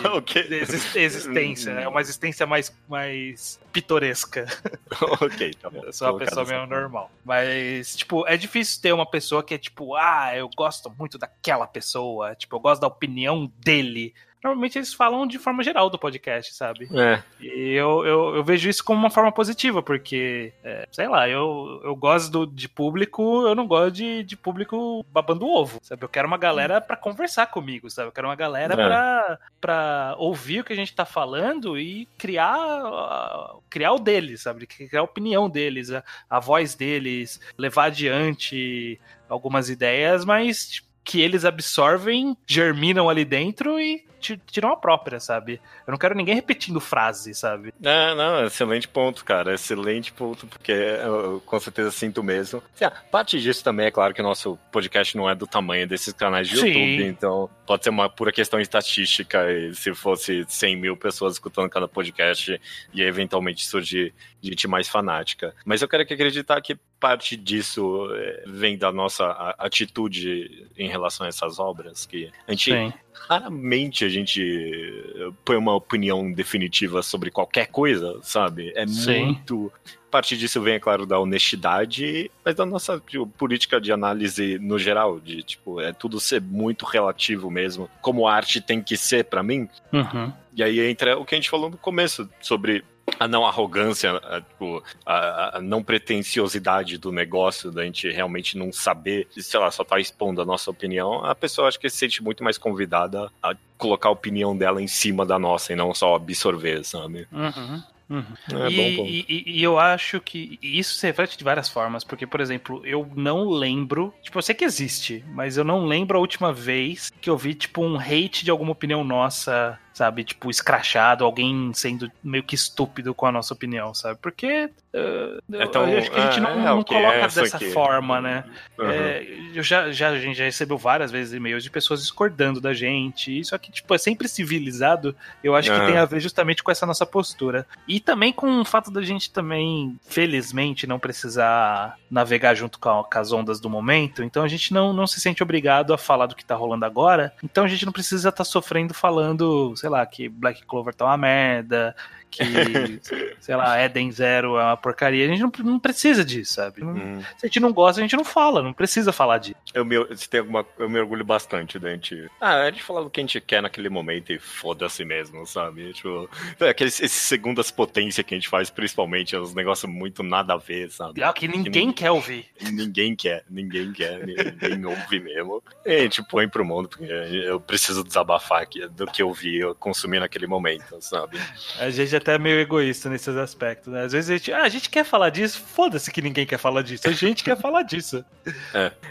de, [laughs] o quê? de exis- existência, né? É uma existência mais, mais pitoresca. [laughs] ok, tá bom. Eu sou uma pessoa meio normal. Mas, tipo, é difícil ter uma pessoa que é tipo, ah, eu gosto muito daquela pessoa, tipo, eu gosto da opinião dele. Normalmente eles falam de forma geral do podcast, sabe? É, E eu, eu, eu vejo isso como uma forma positiva, porque, é, sei lá, eu, eu gosto do- de público, eu não gosto de, de público babando ovo, sabe? Eu quero uma galera pra conversar comigo, sabe? Eu quero uma galera É. pra, pra ouvir o que a gente tá falando e criar, ah, criar o deles, sabe? Criar a opinião deles, a, a voz deles, levar adiante algumas ideias, mas tipo, que eles absorvem, germinam ali dentro e tiram a própria, sabe? Eu não quero ninguém repetindo frase, sabe? É, não, excelente ponto, cara. Excelente ponto, porque eu com certeza sinto mesmo. Assim, ah, parte disso também é claro que o nosso podcast não é do tamanho desses canais de Sim. YouTube, então pode ser uma pura questão estatística. E se fosse 100 mil pessoas escutando cada podcast, ia eventualmente surgir gente mais fanática. Mas eu quero que acreditar que parte disso eh, vem da nossa atitude em relação a essas obras, que a gente Sim. Raramente a gente eh, põe uma opinião definitiva sobre qualquer coisa, sabe? É Sim. muito. Parte disso vem, é claro, da honestidade, mas da nossa tipo, política de análise no geral, de tipo, é tudo ser muito relativo mesmo, como a arte tem que ser pra mim. Uhum. E aí entra o que a gente falou no começo sobre a não arrogância, a, tipo, a, a não pretensiosidade do negócio, da gente realmente não saber, sei lá, só tá expondo a nossa opinião, a pessoa acho que se sente muito mais convidada a colocar a opinião dela em cima da nossa e não só absorver, sabe? Uhum. Uhum. É e, bom e- e- e eu acho que isso se reflete de várias formas, porque, por exemplo, eu não lembro, tipo, eu sei que existe, mas eu não lembro a última vez que eu vi, tipo, um hate de alguma opinião nossa, sabe? Tipo, escrachado, alguém sendo meio que estúpido com a nossa opinião, sabe? Porque uh, Então, eu acho que a gente é, não, é, não ok, coloca é, dessa aqui. forma, né? Uhum. É, eu já, já, a gente já recebeu várias vezes e-mails de pessoas discordando da gente. Isso aqui, tipo, é sempre civilizado. Eu acho que Aham. tem a ver justamente com essa nossa postura. E também com o fato da gente também, felizmente, não precisar navegar junto com, a- com as ondas do momento. Então a gente não, não se sente obrigado a falar do que tá rolando agora. Então a gente não precisa estar sofrendo falando, sei lá, que Black Clover tá uma merda. Que, [laughs] sei lá, Eden Zero é uma porcaria. A gente não, não precisa disso, sabe? Não- Uhum. se a gente não gosta, a gente não fala, não precisa falar disso. Eu me, se tem alguma, eu me orgulho bastante da gente. Ah, a gente falar o que a gente quer naquele momento e foda-se mesmo, sabe? Tipo, é, aqueles esses segundas potência que a gente faz, principalmente, é uns negócios muito nada a ver, sabe? Pior que ninguém quer ouvir. Ninguém quer, ninguém quer, ninguém [laughs] ouve mesmo. E a gente põe pro mundo, porque eu preciso desabafar aqui do que eu vi, eu consumi naquele momento, sabe? A gente até é meio egoísta nesses aspectos, né? Às vezes a gente, ah, a gente quer falar disso, foda-se que ninguém quer falar disso. A gente quer falar disso. [laughs]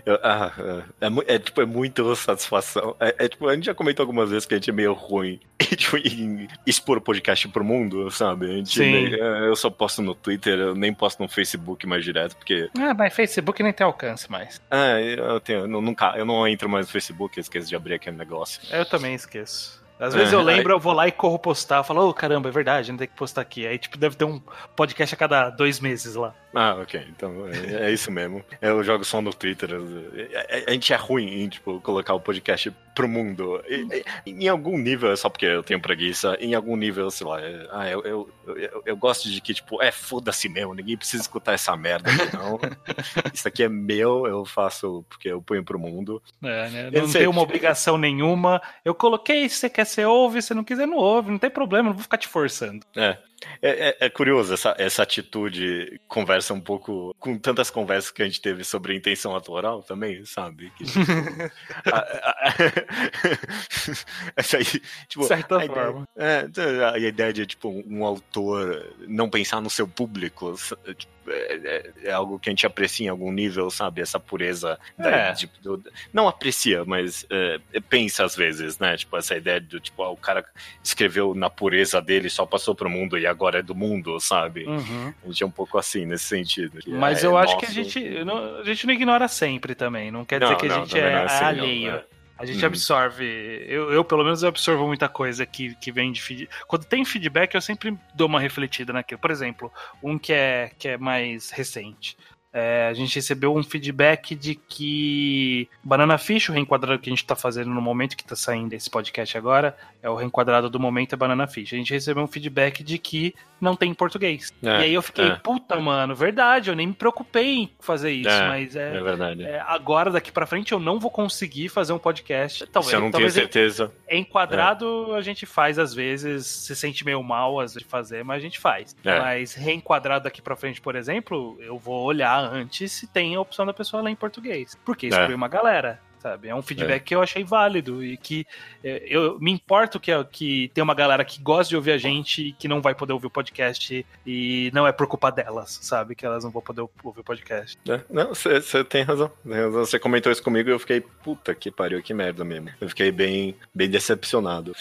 Eu- ah, é, é é, tipo, é muito satisfação. É, é, tipo, a gente já comentou algumas vezes que a gente é meio ruim [laughs] tipo, em expor o podcast pro mundo, sabe? A gente Sim. meio- é, eu só posto no Twitter, eu nem posto no Facebook mais direto, porque. Ah, mas Facebook nem tem alcance mais. Ah, eu tenho. Eu nunca, eu não entro mais no Facebook, eu esqueço de abrir aquele negócio. Eu também esqueço. Às vezes É, eu lembro, eu vou lá e corro postar. Eu falo, ô caramba, é verdade, não tem que postar aqui. Aí, tipo, deve ter um podcast a cada dois meses lá. Ah, ok. Então é, é isso mesmo. Eu jogo só no Twitter. A, a- a gente é ruim em, tipo, colocar o podcast pro mundo. E- em algum nível, é só porque eu tenho preguiça, em algum nível, sei lá, é- ah, eu, eu, eu, eu gosto de que, tipo, é foda-se mesmo, ninguém precisa escutar essa merda. Não. [laughs] isso aqui é meu, eu faço porque eu ponho pro mundo. É, né? Não sei. tem uma obrigação nenhuma. Eu coloquei, se você quer, você ouve, se não quiser, não ouve, não tem problema, não vou ficar te forçando. É. É, é- é curioso, essa, essa atitude conversa um pouco com tantas conversas que a gente teve sobre intenção autoral também, sabe? Que, tipo, [laughs] a- a- [laughs] essa aí, tipo, certa a ideia- forma. é, a ideia de tipo um autor não pensar no seu público tipo, é, é- é algo que a gente aprecia em algum nível, sabe? Essa pureza. da- É. de- do- não aprecia, mas é, pensa às vezes, né? Tipo, essa ideia do tipo, ah, o cara escreveu na pureza dele, só passou pro mundo e agora é do mundo, sabe? Uhum. A gente é um pouco assim nesse sentido. Mas é eu acho que a nosso. gente, não, a gente não ignora sempre também. Não quer Não, dizer que a não, gente é, não é assim, não, alheio. é. A gente Uhum. absorve. Eu, eu, pelo menos, eu absorvo muita coisa que, que vem de feedback. Quando tem feedback, eu sempre dou uma refletida naquilo. Por exemplo, um que é, que é mais recente. É, a gente recebeu um feedback de que Banana Fish, o reenquadrado que a gente tá fazendo no momento que tá saindo esse podcast agora, é o reenquadrado do momento é Banana Fish. A gente recebeu um feedback de que não tem em português. É, e aí eu fiquei, é. puta, mano, verdade, eu nem me preocupei em fazer isso, É, mas é, É verdade. é, agora, daqui pra frente, eu não vou conseguir fazer um podcast. Talvez, Se eu não tenho talvez certeza. enquadrado a gente faz às vezes, se sente meio mal às vezes de fazer, mas a gente faz. Mas reenquadrado daqui pra frente, por exemplo, eu vou olhar antes se tem a opção da pessoa ler em português. Porque É. exclui uma galera. Sabe? É um feedback que eu achei válido e que é, eu me importo que, que tem uma galera que gosta de ouvir a gente e que não vai poder ouvir o podcast e não é por culpa delas, sabe? Que elas não vão poder ouvir o podcast. É, Não, você tem razão. Tem razão. Você comentou isso comigo e eu fiquei, puta que pariu, que merda mesmo. Eu fiquei bem, bem decepcionado.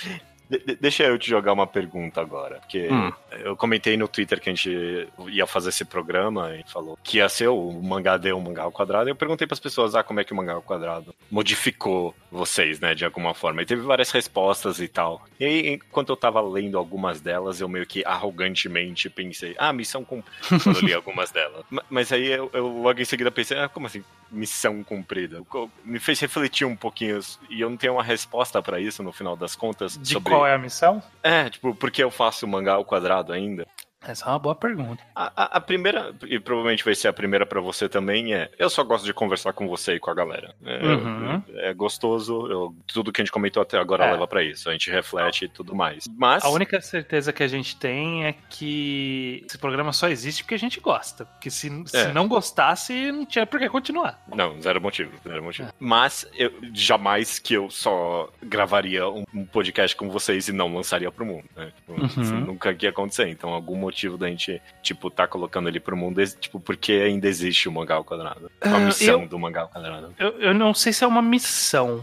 De- de- deixa eu te jogar uma pergunta agora, porque Hum. eu comentei no Twitter que a gente ia fazer esse programa e falou que ia ser o mangá D, o mangá ao quadrado. E eu perguntei para as pessoas, ah, como é que o mangá ao quadrado modificou vocês, né, de alguma forma. E teve várias respostas e tal. E aí, enquanto eu tava lendo algumas delas, eu meio que arrogantemente pensei, ah, missão cumprida, [laughs] quando eu li algumas delas. Ma- Mas aí eu, eu logo em seguida pensei, ah, como assim, missão cumprida? Me fez refletir um pouquinho e eu não tenho uma resposta para isso no final das contas. De sobre... qual é a missão? É, tipo, por que eu faço mangá ao quadrado ainda? Essa é uma boa pergunta. A, a- a primeira, e provavelmente vai ser a primeira pra você também, é eu só gosto de conversar com você e com a galera. É, Uhum. é gostoso, eu- tudo que a gente comentou até agora É. leva pra isso, a gente reflete e tudo mais. Mas, A única certeza que a gente tem é que esse programa só existe porque a gente gosta. Porque se, se É. não gostasse, não tinha por que continuar. não, zero motivo, zero motivo. É. Mas, eu, jamais que eu só gravaria um, um podcast com vocês e não lançaria pro mundo, né? Tipo, Uhum. nunca ia acontecer, então algum motivo da gente, tipo, tá colocando ele pro mundo, tipo, porque ainda existe o mangá ao quadrado. A Ah, missão eu- do mangá ao quadrado. Eu, eu não sei se é uma missão.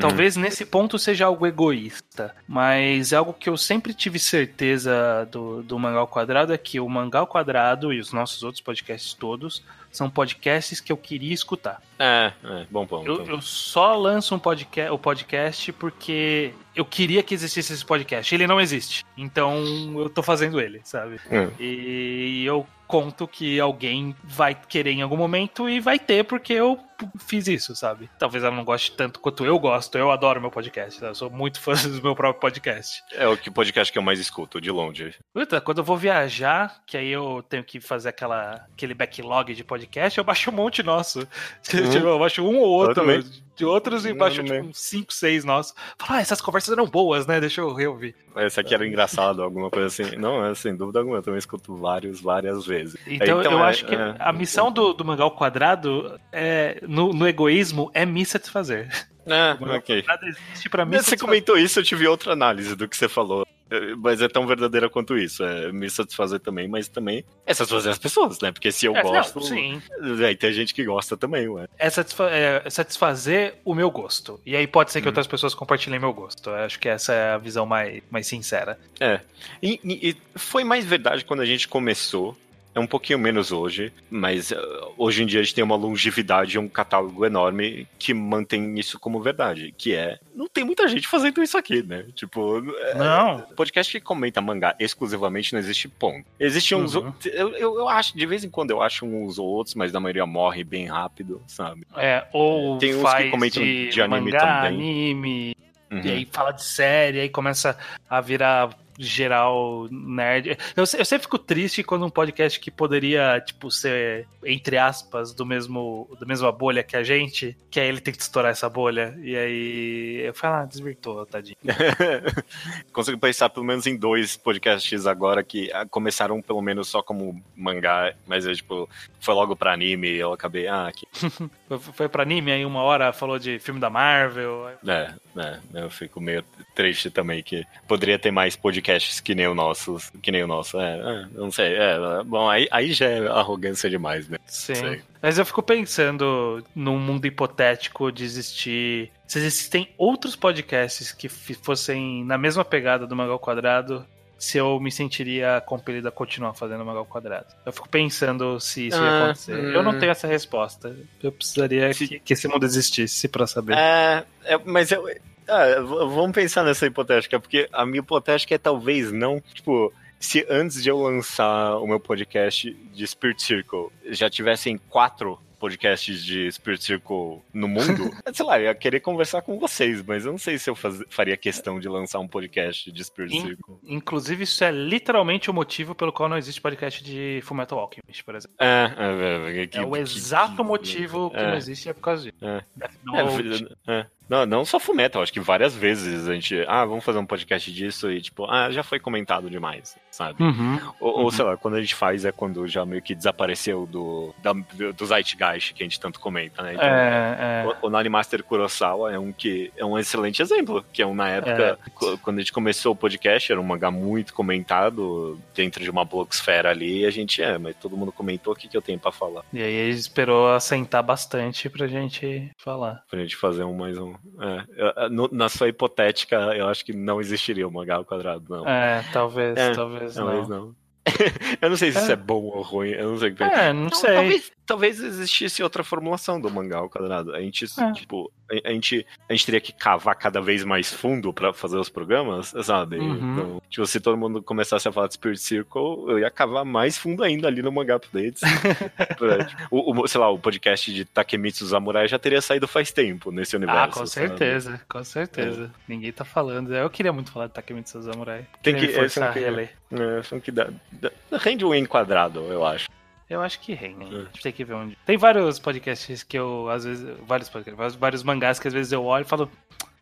Talvez nesse ponto seja algo egoísta. Mas algo que eu sempre tive certeza do, do Mangá ao Quadrado é que o Mangá ao Quadrado e os nossos outros podcasts todos são podcasts que eu queria escutar. É, é, bom ponto. Eu, eu só lanço um podcast, o podcast porque eu queria que existisse esse podcast. Ele não existe. Então eu tô fazendo ele, sabe? Hum. E eu conto que alguém vai querer em algum momento e vai ter porque eu fiz isso, sabe? Talvez ela não goste tanto quanto eu gosto. Eu adoro meu podcast. tá? Eu sou muito [laughs] fã do meu próprio podcast. É o que podcast que eu mais escuto, de longe. Puta, quando eu vou viajar, que aí eu tenho que fazer aquela, aquele backlog de podcast, eu baixo um monte nosso. [laughs] Tipo, eu baixo um ou outro também. De outros e Não, baixo no tipo, uns 5, 6 nossos. Fala, ah, essas conversas eram boas, né? Deixa eu reouvir. Esse aqui era engraçado, alguma coisa assim. Não, é sem dúvida alguma, eu também escuto vários, várias vezes. Então, Então, eu é- acho que é. a missão do, do Mangá ao Quadrado é, no, no egoísmo é me satisfazer. É, [laughs] ao ok. Quadrado existe pra mim Você comentou isso, eu tive outra análise do que você falou. É, Mas é tão verdadeira quanto isso. É me satisfazer também, mas também é satisfazer as pessoas, né? Porque se eu É, não, gosto. sim. Aí tem gente que gosta também, ué. É, satisfa- é satisfazer o meu gosto. E aí pode ser que outras pessoas compartilhem meu gosto. Eu acho que essa é a visão mais, mais sincera. É. E, e- e foi mais verdade quando a gente começou. É um pouquinho menos hoje, mas uh, hoje em dia a gente tem uma longevidade e um catálogo enorme que mantém isso como verdade, que é não tem muita gente fazendo isso aqui, né? Tipo, é, Não. podcast que comenta mangá exclusivamente não existe ponto. Existem uns. Uhum. Eu, eu, eu acho, de vez em quando eu acho uns ou outros, mas na maioria morre bem rápido, sabe? É, ou Tem uns que comentam de, de anime mangá, também. anime, Uhum. e aí fala de série, aí começa a virar geral nerd. Eu, eu sempre fico triste quando um podcast que poderia, tipo, ser, entre aspas, do mesmo, da mesma bolha que a gente, que aí ele tem que estourar essa bolha. E aí eu falo, ah, desvirtou, tadinho. [laughs] Consigo pensar pelo menos em dois podcasts agora que ah, começaram pelo menos só como mangá, mas é tipo, foi logo pra anime e eu acabei, ah, aqui. [laughs] Foi, foi pra anime, aí uma hora falou de filme da Marvel. É, é, eu fico meio triste também que poderia ter mais podcasts que nem o nosso, que nem o nosso. É, é, não sei, é, bom, aí, aí já é arrogância demais, né? Sim. Sei. Mas eu fico pensando num mundo hipotético de existir. Se existem outros podcasts que fossem na mesma pegada do Mangal Quadrado, se eu me sentiria compelido a continuar fazendo Mangal Quadrado. Eu fico pensando se isso ia Ah, acontecer. hum. Eu não tenho essa resposta. Eu precisaria Se- que, que esse mundo existisse pra saber. É, é, mas eu. ah, vamos pensar nessa hipotética, porque a minha hipotética é talvez não, tipo, se antes de eu lançar o meu podcast de Spirit Circle já tivessem quatro podcasts de Spirit Circle no mundo, [laughs] sei lá, eu ia querer conversar com vocês, mas eu não sei se eu faz- faria questão de lançar um podcast de Spirit Em- Circle. Inclusive, isso é literalmente o motivo pelo qual não existe podcast de Fullmetal Alchemist, por exemplo. É, é, é, que- É o que- exato que- motivo que é. não existe é por causa disso. É. Death É, Note. é. Não, não só Fullmetal, acho que várias vezes a gente, ah, vamos fazer um podcast disso e tipo, ah, já foi comentado demais, sabe? Uhum. Ou, ou, Uhum. sei lá, quando a gente faz é quando já meio que desapareceu do, da, do Zeitgeist que a gente tanto comenta, né? Então, É, é. O, o Nani Master Kurosawa é um que é um excelente exemplo, que é um na época co- quando a gente começou o podcast era um mangá muito comentado dentro de uma blogosfera ali, e a gente é, mas todo mundo comentou o que, que eu tenho pra falar, E aí ele esperou assentar bastante pra gente falar. pra gente fazer um mais um. É, no- na sua hipotética, eu acho que não existiria o mangá ao quadrado, não. É, talvez, É, talvez Talvez não. não. [laughs] eu não sei se É. isso é bom ou ruim, eu não sei É, não Não, sei. Talvez, talvez existisse outra formulação do mangá ao quadrado. A gente, É. tipo, a, a gente, a gente teria que cavar cada vez mais fundo pra fazer os programas, sabe? Uhum. Então, tipo, se todo mundo começasse a falar de Spirit Circle, eu ia cavar mais fundo ainda ali no Mangá Updates. [laughs] Pra, tipo, o, o- sei lá, o podcast de Takemitsu Samurai já teria saído faz tempo nesse universo. Ah, com sabe? certeza, com certeza. Ninguém tá falando. Eu queria muito falar de Takemitsu Samurai. Tem que- me forçar é, a que- reler. É, que dá, dá- rende um enquadrado, eu acho. Eu acho que rende. É. A gente tem que ver onde. Tem vários podcasts que eu, às vezes. Vários podcasts, vários mangás que às vezes eu olho e falo: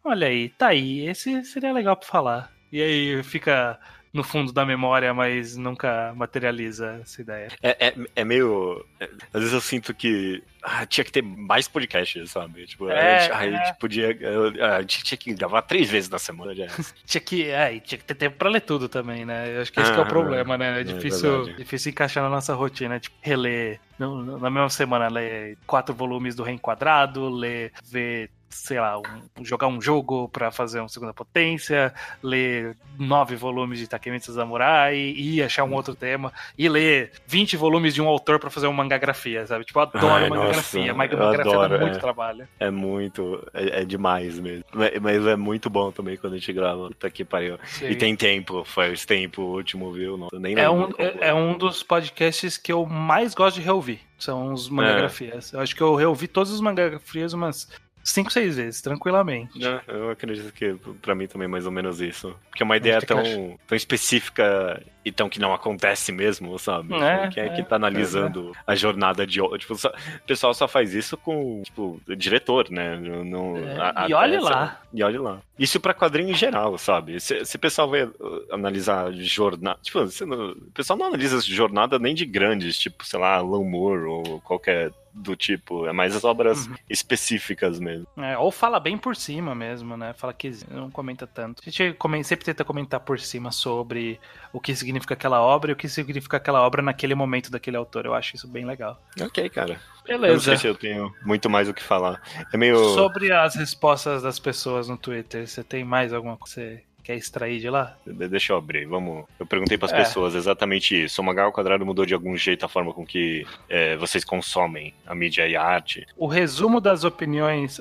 Olha aí, tá aí, esse seria legal pra falar. E aí fica no fundo da memória, mas nunca materializa essa ideia. É, é, é meio. é, às vezes eu sinto que ah, tinha que ter mais podcasts, sabe? Tipo, É, a, gente, a é. gente podia. eu- a gente tinha que gravar três vezes na semana já. [laughs] Tinha que, é, tinha que ter tempo pra ler tudo também, né? Eu acho que esse que é o Ah, problema, né? É é difícil, difícil encaixar na nossa rotina, tipo, reler na mesma semana, ler quatro volumes do Reenquadrado, ler, ver, sei lá, um- jogar um jogo pra fazer uma segunda potência, ler nove volumes de Takemitsu Samurai e achar um outro tema, e ler 20 volumes de um autor pra fazer uma mangagrafia, sabe? Tipo, eu adoro Ai, mangagrafia, mas mangagrafia adoro, dá muito é. trabalho. É muito. É, é demais mesmo. Mas, mas é muito bom também quando a gente grava. Puta que pariu. Sim. E tem tempo, faz tempo o último, viu? Não, eu nem É um, qual é, é um dos podcasts que eu mais gosto de reouvir. São É. os mangagrafias. Eu acho que eu reouvi todos os mangagrafias umas 5, 6 vezes, tranquilamente. É, eu acredito que pra mim também é mais ou menos isso. Porque é uma ideia tão, tão específica e tão que não acontece mesmo, sabe? É, Quem é, que é, tá analisando a jornada de. Tipo, só- o pessoal só faz isso com, tipo, o diretor, né? Não, não- É, a- e olhe lá. E olhe lá. Isso pra quadrinho em geral, sabe? Se, se o pessoal vai uh, analisar jornada. Tipo, não- o pessoal não analisa jornada nem de grandes, tipo, sei lá, Alan Moore ou qualquer do tipo. É mais as obras Uhum. específicas mesmo. É, ou fala bem por cima mesmo, né? Fala que não comenta tanto. A gente sempre tenta comentar por cima sobre o que significa aquela obra e o que significa aquela obra naquele momento daquele autor. Eu acho isso bem legal. Ok, cara. Eu não Beleza. sei se eu tenho muito mais o que falar. É meio. Sobre as respostas das pessoas no Twitter, você tem mais alguma coisa que você quer extrair de lá? De- Deixa eu abrir, vamos. Eu perguntei pras É. pessoas exatamente isso. O Mangá ao Quadrado mudou de algum jeito a forma com que é, vocês consomem a mídia e a arte? O resumo das opiniões,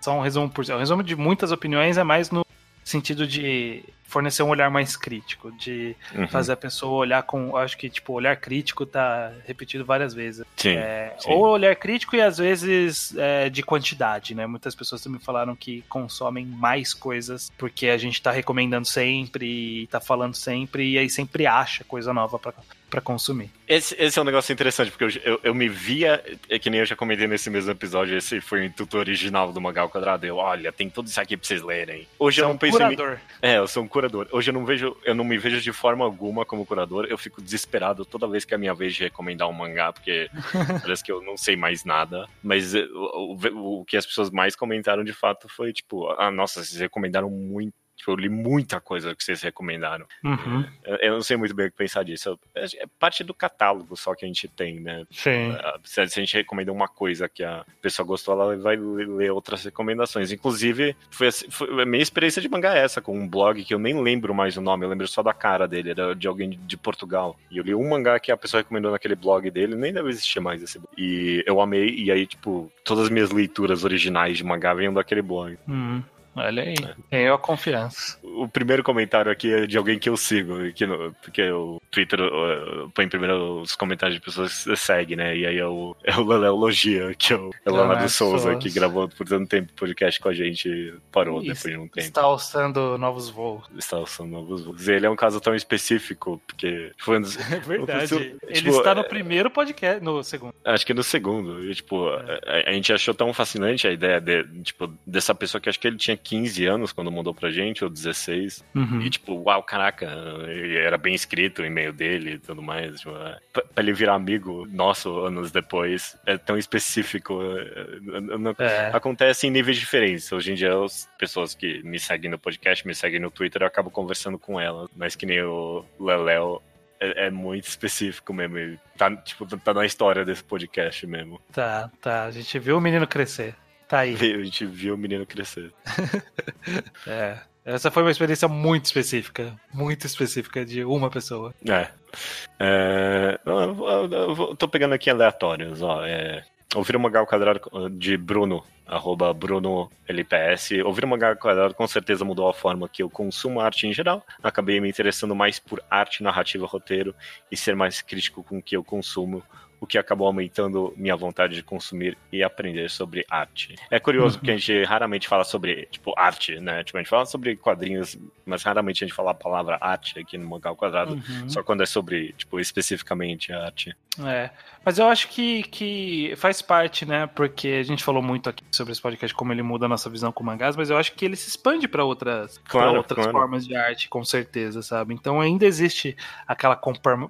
só um resumo por o resumo de muitas opiniões é mais no sentido de fornecer um olhar mais crítico, de Uhum. fazer a pessoa olhar com, acho que tipo, olhar crítico tá repetido várias vezes. Sim. É, sim. ou olhar crítico e às vezes é, de quantidade, né? Muitas pessoas também falaram que consomem mais coisas porque a gente tá recomendando sempre e tá falando sempre e aí sempre acha coisa nova pra, pra consumir. Esse, esse é um negócio interessante, porque eu, eu, eu me via, é que nem eu já comentei nesse mesmo episódio, esse foi o intuito original do Mangá ao Quadrado. Eu, olha, tem tudo isso aqui pra vocês lerem. Hoje eu é não um penso em mim. curador. É, eu sou um curador. Hoje eu não vejo, eu não me vejo de forma alguma como curador. Eu fico desesperado toda vez que é a minha vez de recomendar um mangá, porque [laughs] parece que eu não sei mais nada. Mas eh, o, o- o que as pessoas mais comentaram de fato foi tipo, ah, nossa, vocês recomendaram muito. Tipo, eu li muita coisa que vocês recomendaram. Uhum. Eu, eu não sei muito bem o que pensar disso. Eu- É parte do catálogo só que a gente tem, né? Sim. Ah, Se se a gente recomenda uma coisa que a pessoa gostou, ela vai ler outras recomendações. Inclusive, foi, assim- foi a minha experiência de mangá é essa, com um blog que eu nem lembro mais o nome, eu lembro só da cara dele, era de alguém de Portugal. E eu li um mangá que a pessoa recomendou naquele blog dele, nem deve existir mais esse blog. E eu amei, e aí, tipo, todas as minhas leituras originais de mangá vêm daquele blog. Uhum. Olha aí. É. Tenho a confiança. O primeiro comentário aqui é de alguém que eu sigo, que no- porque o Twitter uh, põe primeiro os comentários de pessoas que segue, né? E aí é o, é o Leléo Logia, que é o é o Leonardo Leonardo Souza, Souza. que gravou por tanto tempo podcast com a gente, parou Isso. depois de um tempo. Está alçando novos voos. Está usando novos voos. Ele é um caso tão específico, porque foi um dos- [laughs] É verdade. Tipo, Ele está no primeiro podcast, no segundo. Acho que no segundo. E, tipo, É. a, a gente achou tão fascinante a ideia de, tipo, dessa pessoa que acho que ele tinha 15 anos quando mandou pra gente, ou 16. Uhum. E tipo, uau, caraca, era bem escrito o e-mail dele e tudo mais. Tipo, é, pra, pra ele virar amigo nosso anos depois, é tão específico. é, é, É. Acontece em níveis diferentes. Hoje em dia, as pessoas que me seguem no podcast, me seguem no Twitter, eu acabo conversando com elas. Mas que nem o Leléo. É, é muito específico mesmo. Tá, tipo, tá na história desse podcast mesmo. Tá, tá. A gente viu o menino crescer. Tá aí. A gente viu o menino crescer. [laughs] É. Essa foi uma experiência muito específica. Muito específica de uma pessoa. É. É, eu, eu- eu tô pegando aqui aleatórios, ó. É, ouvir o Mangá ao Quadrado de Bruno, arroba Bruno LPS. Ouvir o Mangá ao Quadrado com certeza mudou a forma que eu consumo arte em geral. Acabei me interessando mais por arte, narrativa, roteiro e ser mais crítico com o que eu consumo. O que acabou aumentando minha vontade de consumir e aprender sobre arte. É curioso porque a gente raramente fala sobre, tipo, arte, né? Tipo, a gente fala sobre quadrinhos, mas raramente a gente fala a palavra arte aqui no Mangá ao Quadrado. Uhum. Só quando é sobre, tipo, especificamente arte. É. Mas eu acho que, que faz parte, né? Porque a gente falou muito aqui sobre esse podcast, como ele muda a nossa visão com mangás, mas eu acho que ele se expande para outras, pra Claro, outras claro. formas de arte, com certeza, sabe? Então ainda existe aquela compar-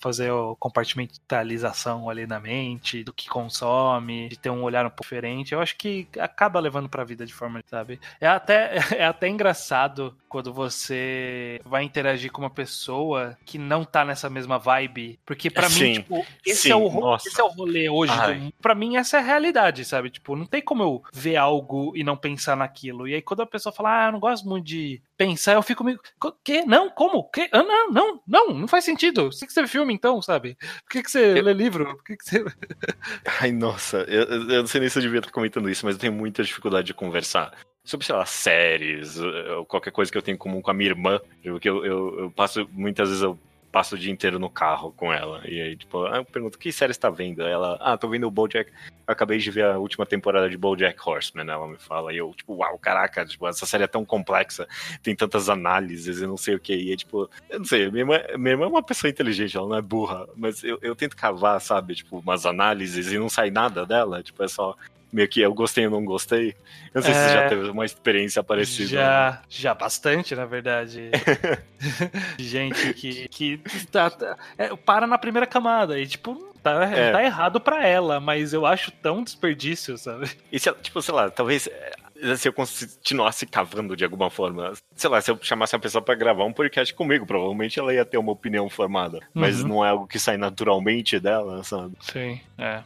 fazer a compartimentalização ali na mente, do que consome, de ter um olhar um pouco diferente. Eu acho que acaba levando pra vida de forma, sabe? É até, [laughs] é até engraçado quando você vai interagir com uma pessoa que não tá nessa mesma vibe. Porque pra Sim, mim, tipo, esse, sim, é o, nossa. esse é o rolê hoje. Do, pra mim, essa é a realidade, sabe? Tipo, não tem como eu ver algo e não pensar naquilo. E aí, quando a pessoa fala, ah, eu não gosto muito de pensar, eu fico meio. "Co- Quê? Não? Como? Quê? Ah, não, não, não, não faz sentido. Por que que você filme, então, sabe? Por que, que você Eu- lê livro? Por que, que você. [laughs] Ai, nossa, eu eu não sei nem se eu devia estar comentando isso, mas eu tenho muita dificuldade de conversar. Sobre, sei lá, séries, ou qualquer coisa que eu tenho em comum com a minha irmã. Porque eu, eu, eu passo, muitas vezes eu passo o dia inteiro no carro com ela. E aí, tipo, ah, eu pergunto, que série você tá vendo? Ela, ah, tô vendo o BoJack. Acabei de ver a última temporada de BoJack Horseman, ela me fala. E eu, tipo, uau, caraca, tipo, essa série é tão complexa, tem tantas análises e não sei o que. E é, tipo, eu não sei, minha irmã, minha irmã é uma pessoa inteligente, ela não é burra. Mas eu, eu tento cavar, sabe, tipo, umas análises e não sai nada dela. Tipo, é só meio que eu gostei ou não gostei. Eu não sei se você É. já teve uma experiência parecida. Já, já bastante, na verdade. [laughs] Gente que, que tá, tá- é, para na primeira camada e, tipo, tá, É. tá errado pra ela, mas eu acho tão desperdício, sabe? E se, ela- tipo, sei lá, talvez eh, se eu continuasse cavando de alguma forma, sei lá, se eu chamasse a pessoa pra gravar um podcast comigo, provavelmente ela ia ter uma opinião formada. Mas Uhum. não é algo que sai naturalmente dela, sabe? Sim, é.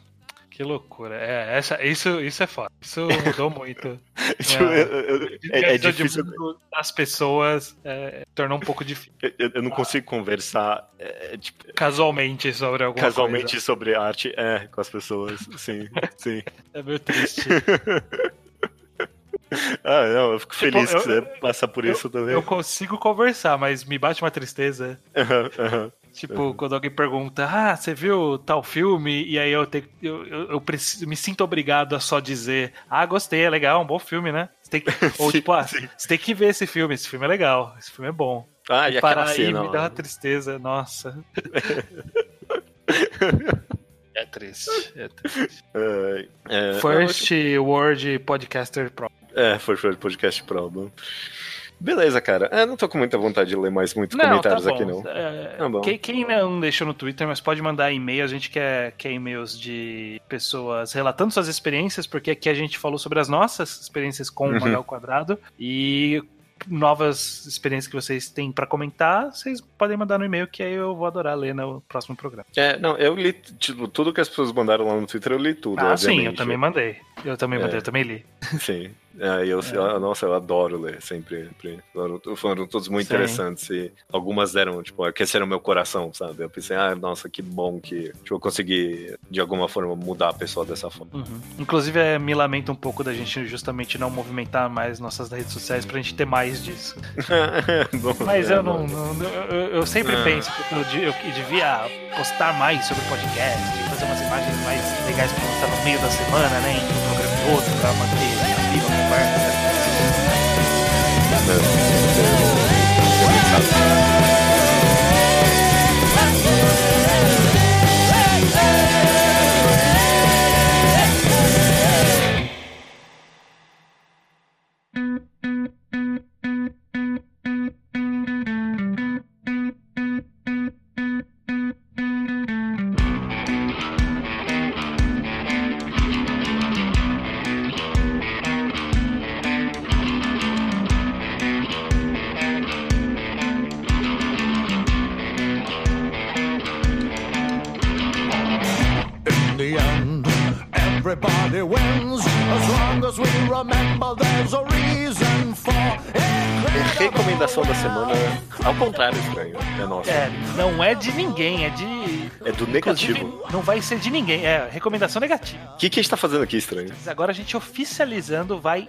Que loucura. É, essa, isso, isso é foda. Isso mudou muito. [laughs] Tipo, É. eu- eu- é, é difícil. das pessoas é, tornou um pouco difícil. Eu, eu não consigo conversar é, tipo, Casualmente sobre alguma casualmente sobre arte é, com as pessoas. Sim, sim. coisa. [laughs] É meio triste. [laughs] Ah, não, eu fico feliz Tipo, que eu- você passa por isso também. Eu consigo conversar, mas me bate uma tristeza. Aham, aham. Tipo, quando alguém pergunta, ah, você viu tal filme? E aí eu tenho, eu, eu, eu preciso, me sinto obrigado a só dizer, ah, gostei, é legal, um bom filme, né? Você tem que, [laughs] ou Sim, tipo, ah, sim. você tem que ver esse filme, esse filme é legal, esse filme é bom. Ah, e aquela Parar aí cena. me dá uma tristeza, nossa. [laughs] é triste, é triste. É, é, First World Podcaster Pro. É, foi foi o podcast Pro. Beleza, cara. É, não tô com muita vontade de ler mais muitos comentários aqui, não. É, Tá. Quem, quem não deixou no Twitter, mas pode mandar e-mail. A gente quer, quer e-mails de pessoas relatando suas experiências, porque aqui a gente falou sobre as nossas experiências com Uhum. o Mangá ao Quadrado. E novas experiências que vocês têm pra comentar, vocês podem mandar no e-mail, que aí eu vou adorar ler no próximo programa. É, não, eu li tipo, tudo que as pessoas mandaram lá no Twitter, eu li tudo. ah, sim, eu obviamente. também mandei. Eu também É. mandei, eu também li. Sim. É, eu, eu- nossa, eu adoro ler sempre. sempre. Foram, todos muito Sim. interessantes. E algumas deram, tipo, aqueceram meu coração, sabe? Eu pensei, ah, nossa, que bom que tipo, eu consegui, de alguma forma, mudar a pessoa dessa forma. Uhum. Inclusive, é, me lamenta um pouco da gente justamente não movimentar mais nossas redes sociais pra gente ter mais disso. [laughs] Bom, Mas é, eu não. não- eu, eu sempre Ah. penso que eu, eu devia postar mais sobre o podcast, fazer umas imagens mais legais pra postar no meio da semana, né? Entre um programa e outro, pra manter viva a de ninguém, é de. É do negativo. Não vai ser de ninguém, é recomendação negativa. O que, que a gente tá fazendo aqui, estranho? Agora a gente oficializando vai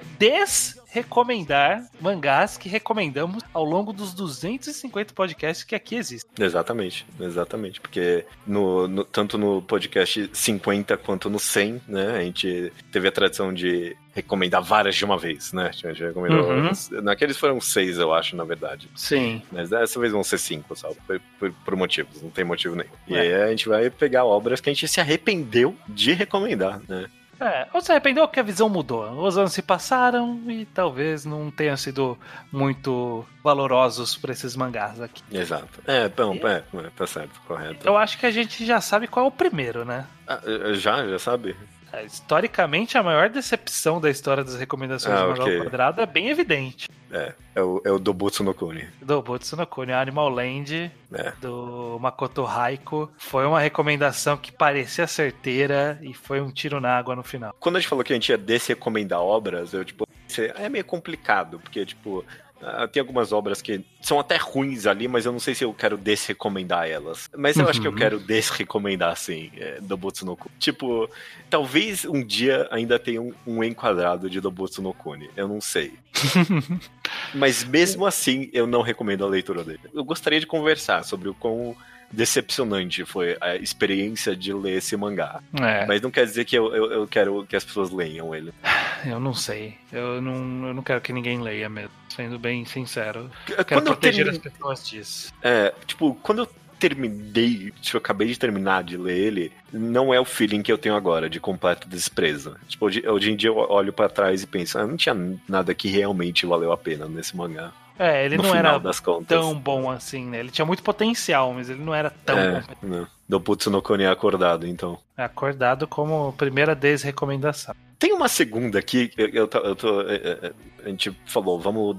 desrecomendar mangás que recomendamos ao longo dos 250 podcasts que aqui existem. Exatamente, exatamente. Porque no, no- tanto no podcast 50 quanto no 100, né? A gente teve a tradição de recomendar várias de uma vez, né? A gente recomendou. Uhum. Naqueles foram seis, eu acho, na verdade. Sim. Mas dessa vez vão ser cinco, sabe? Por, por- por motivos, não tem motivo nenhum. E É. aí a gente vai pegar obras que a gente se arrependeu de recomendar, né? É, ou se arrependeu que a visão mudou. Os anos se passaram e talvez não tenham sido muito valorosos para esses mangás aqui. Exato. É, bom, é, é, tá certo, correto. Eu acho que a gente já sabe qual é o primeiro, né? Ah, já, já sabe? É, Historicamente, a maior decepção da história das recomendações Ah, de Mangá ok. ao Quadrado é bem evidente. É, é o, é o Dobutsu no Kuni. Do Butsu no Kuni, Animal Land, É. do Makoto Raiko. Foi uma recomendação que parecia certeira e foi um tiro na água no final. Quando a gente falou que a gente ia desrecomendar obras, eu, tipo, pensei, "Ah, é meio complicado, porque, tipo, ah, tem algumas obras que são até ruins ali, mas eu não sei se eu quero desrecomendar elas. Mas eu acho que eu Uhum. quero desrecomendar, sim, é, Dobutsu no Kuni. Tipo, talvez um dia ainda tenha um, um enquadrado de Dobutsu no Kuni, eu não sei. [laughs] Mas mesmo assim, eu não recomendo a leitura dele. Eu gostaria de conversar sobre o quão decepcionante foi a experiência de ler esse mangá. É, Mas não quer dizer que eu, eu, eu quero que as pessoas leiam ele. [sighs] eu não sei. Eu não, eu não quero que ninguém leia mesmo. Sendo bem sincero. Eu quero Quando proteger as pessoas disso. é, tipo, quando eu terminei, tipo, eu acabei de terminar de ler ele, não é o feeling que eu tenho agora, de completo desprezo. Tipo, hoje, hoje em dia eu olho pra trás e penso, ah, não tinha nada que realmente valeu a pena nesse mangá. É, ele no não era tão bom assim, né? Ele tinha muito potencial, mas ele não era tão é, bom. não. Do Putsu no Kone é acordado, então. É acordado como primeira desrecomendação. Tem uma segunda aqui, eu, eu tô, eu tô- é, é, a gente falou, vamos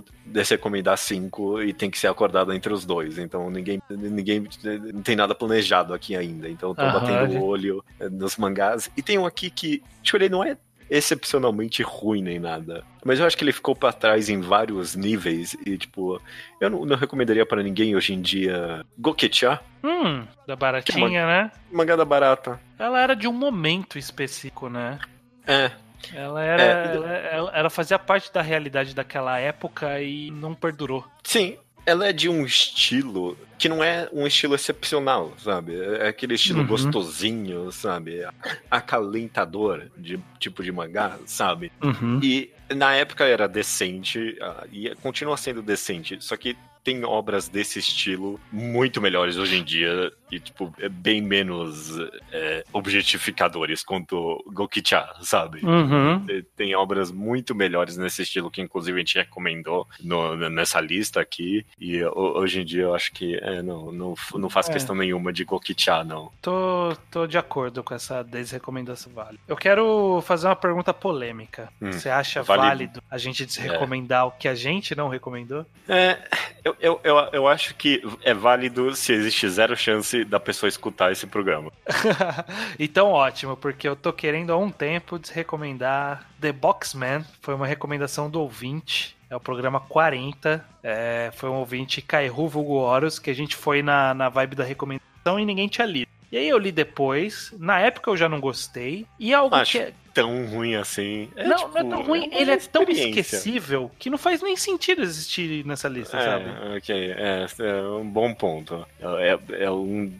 recomendar cinco e tem que ser acordado entre os dois. Então ninguém, ninguém não tem nada planejado aqui ainda. Então eu tô Aham, batendo o olho nos mangás. E tem um aqui que, tipo, ele não é excepcionalmente ruim nem nada. Mas eu acho que ele ficou pra trás em vários níveis e, tipo, eu não, não recomendaria pra ninguém hoje em dia Gokecha, Hum, da baratinha, né? mangá da barata. Ela era de um momento específico, né? É, Ela era. É. ela- ela fazia parte da realidade daquela época e não perdurou. Sim, ela é de um estilo que não é um estilo excepcional, sabe? É aquele estilo Uhum. gostosinho, sabe? Acalentador de tipo de mangá, sabe? Uhum. E na época era decente ah, e continua sendo decente, só que tem obras desse estilo muito melhores hoje em dia e, tipo, é bem menos é, objetificadores quanto Gokicha, sabe? Uhum. Tem obras muito melhores nesse estilo que, inclusive, a gente recomendou no- nessa lista aqui. E ho- hoje em dia eu acho que é, não, não, não faz É. questão nenhuma de Gokicha, não. Tô, tô de acordo com essa desrecomendação vale. Eu quero fazer uma pergunta polêmica. Hum, Você acha válido. válido a gente desrecomendar o que a gente não recomendou? É, eu, eu, eu, eu acho que é válido se existe zero chance da pessoa escutar esse programa. [laughs] então, ótimo, porque eu tô querendo há um tempo desrecomendar The Boxman. Foi uma recomendação do ouvinte. É o programa 40. É, foi um ouvinte Kairu Vulgo Horus, que a gente foi na, na vibe da recomendação e ninguém tinha lido. E aí eu li depois. Na época eu já não gostei. E algo Acho que é, Tão ruim assim. É, não, tipo, não é tão ruim, uma ele é tão esquecível que não faz nem sentido existir nessa lista, sabe? É, ok, é, é um bom ponto. É, é, um,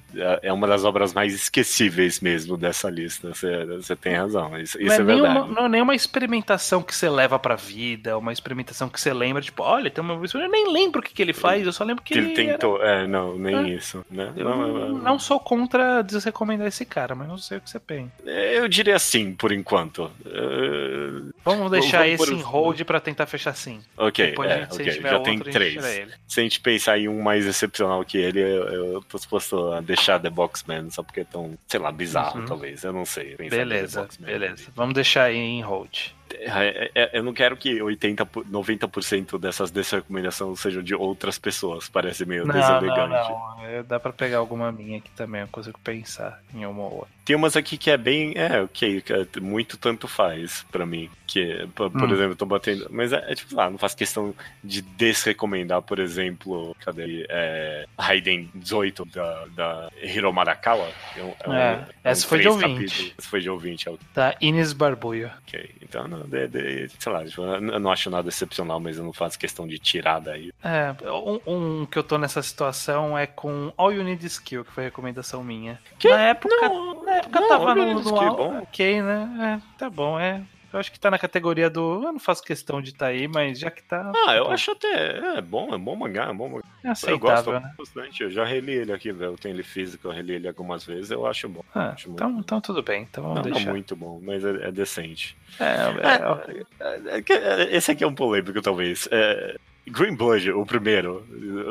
é uma das obras mais esquecíveis mesmo dessa lista. Você, tem razão, isso, isso é, é, nenhuma, verdade. não é nenhuma experimentação que você leva pra vida, uma experimentação que você lembra, tipo, olha, tem uma eu nem lembro o que, que ele faz, eu só lembro que Que ele era- tentou, é, não, nem É. isso, né? Eu Não, não, não, não sou contra desrecomendar esse cara, mas não sei o que você pensa. Eu diria sim, por enquanto. Uh, Vamos deixar vamos esse em hold pra tentar fechar sim. ok, Depois é, gente, se ok, tiver já outro, tem três. Se a gente pensar em um mais excepcional que ele, eu, eu tô disposto a deixar The Boxman, só porque é tão, sei lá, bizarro, Uhum. talvez. Eu não sei. Beleza, beleza. Vamos deixar aí em hold. É, é, Eu não quero que 80, por- 90% dessas desrecomendações sejam de outras pessoas. Parece meio Não, não, deselegante. não. É, Dá pra pegar alguma minha aqui também, eu consigo pensar em uma ou outra. Tem umas aqui que é bem. É, ok, muito tanto faz pra mim. Que, por, Hum. exemplo, eu tô batendo. Mas é, é tipo, ah, não faz questão de desrecomendar, por exemplo, cadê? É, Raiden 18 da, da Hiro Marakawa. É um- é um- é um essa foi de ouvinte. Essa foi de ouvinte, é Tá, Ines Barbuio. ok. Então, não, de- de- sei lá, tipo, eu não acho nada excepcional, mas eu não faço questão de tirar daí. É, um, um que eu tô nessa situação é com All You Need is Skill, que foi recomendação minha. Na época, Não, na época não, tava no, no Skill é bom. ok, né? É, tá bom, é. Eu acho que tá na categoria do. Eu não faço questão de tá aí, mas já que tá. Ah, eu pô, acho até. É bom, é bom mangá, é bom mangá. é Eu gosto aceitável, né? bastante. Eu já reli ele aqui, velho. Eu tenho ele físico, eu reli ele algumas vezes. Eu acho bom. Ah, acho então, bom. então tudo bem, então vamos Não, não deixar. muito bom, mas é, é decente. É, é, É, é é, Esse aqui é um polêmico, talvez. É, Green Blood, o primeiro.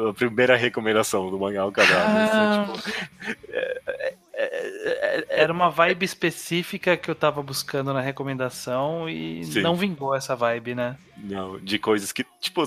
A primeira recomendação do mangá ao canal. Ah. Tipo, é, é, é, é, Era uma vibe específica que eu tava buscando na recomendação e Sim. não vingou essa vibe, né? Não, de coisas que, tipo,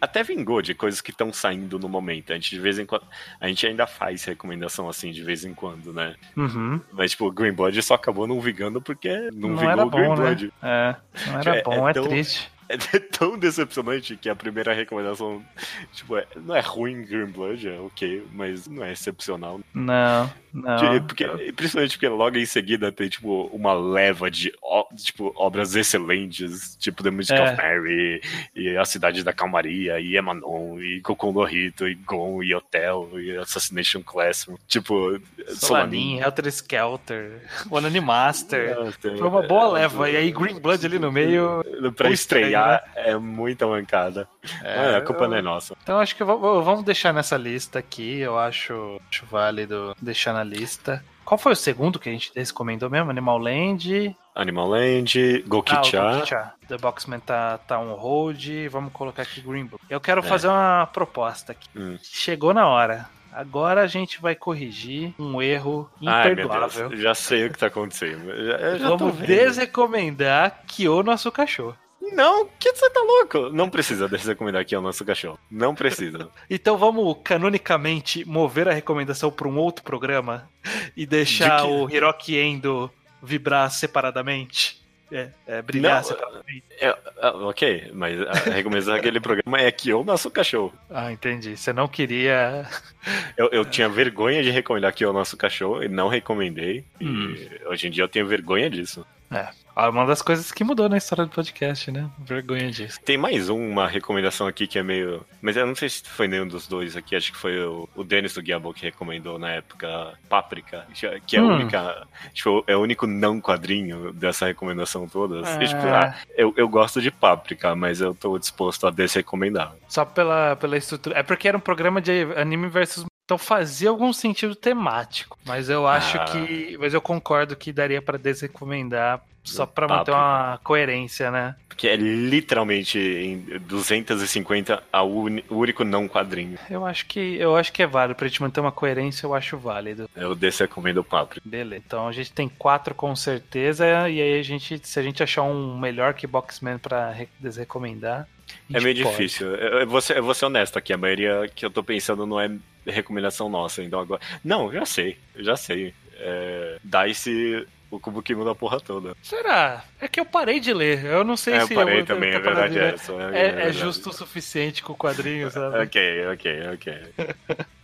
até vingou de coisas que estão saindo no momento. A gente de vez em quando. A gente ainda faz recomendação assim de vez em quando, né? Uhum. Mas, tipo, Green Blood só acabou não vingando porque não, Não, vingou era o Green bom, Blood. né? É, não era É- bom, é é, tão- triste. [laughs] É tão decepcionante que a primeira recomendação, tipo, é- não é ruim Green Blood, é ok, mas não é excepcional. Não, não. Porque, principalmente porque logo em seguida tem, tipo, uma leva de, tipo, obras excelentes, tipo The Music É. of Mary, e A Cidade da Calmaria, e Emanon, e Hito, e Gon, e Hotel, e Assassination Classroom, tipo, Solanin, Helter Skelter, [laughs] Onani Master. Nossa, Foi uma boa leva. E aí Green Blood ali no meio. Pra estrear é muita mancada. É, Ah, a culpa eu- não é nossa. Então acho que vou- vamos deixar nessa lista aqui. Eu acho, acho válido deixar na lista. Qual foi o segundo que a gente recomendou mesmo? Animal Land. Animal Land, Ah, o Gokicha. Gokicha. The Boxman tá, tá on hold. Vamos colocar aqui Green Blood. Eu quero É. fazer uma proposta aqui. Hum. Chegou na hora Agora a gente vai corrigir um erro Ai, imperdoável. Deus, já sei o que tá acontecendo. Já, já Vamos desrecomendar Kyo nosso cachorro. Não, que você tá louco? Não precisa desrecomendar aqui o nosso cachorro. Não precisa. [laughs] Então vamos canonicamente mover a recomendação para um outro programa e deixar De o Hiroki Endo vibrar separadamente. É, é, brilhar Não, separadamente. É, ah, ok, mas a recomendação daquele programa é que o nosso cachorro. Ah, entendi. Você não queria. [laughs] Eu, eu tinha vergonha de recomendar que o nosso cachorro e não recomendei. Hum. E hoje em dia eu tenho vergonha disso. É. Ah, Uma das coisas que mudou na história do podcast, né? Vergonha disso. Tem mais uma recomendação aqui que é meio. Mas eu não sei se foi nenhum dos dois aqui, acho que foi o, o Denis do Guiabo que recomendou na época Páprica, que é a Hum. única. Tipo, é o único não quadrinho dessa recomendação toda. É. E, tipo, ah, eu, eu gosto de Páprica, mas eu tô disposto a desrecomendar. Só pela, pela estrutura. É porque era um programa de anime versus. Então fazia algum sentido temático. Mas eu acho Ah. que. Mas eu concordo que daria pra desrecomendar só pra manter Páprica. uma coerência, né? Que é literalmente em 250 a o único não quadrinho. Eu acho que eu acho que é válido. Pra gente manter uma coerência, eu acho válido. Eu desrecomendo Páprica. Beleza. Então a gente tem quatro com certeza. E aí a gente, se a gente achar um melhor que Boxman pra re- desrecomendar. É meio pode. difícil. Eu, eu, vou ser, eu vou ser honesto aqui. A maioria que eu tô pensando não é recomendação nossa. Então agora. Não, já sei. Já sei. É, Dice, o Cubo que muda a porra toda. Será? É que eu parei de ler. Eu não sei É, eu se parei eu, também, eu é verdade de ler. essa. É, é é verdade. justo o suficiente com o quadrinho, sabe? Ok, ok, ok. [laughs]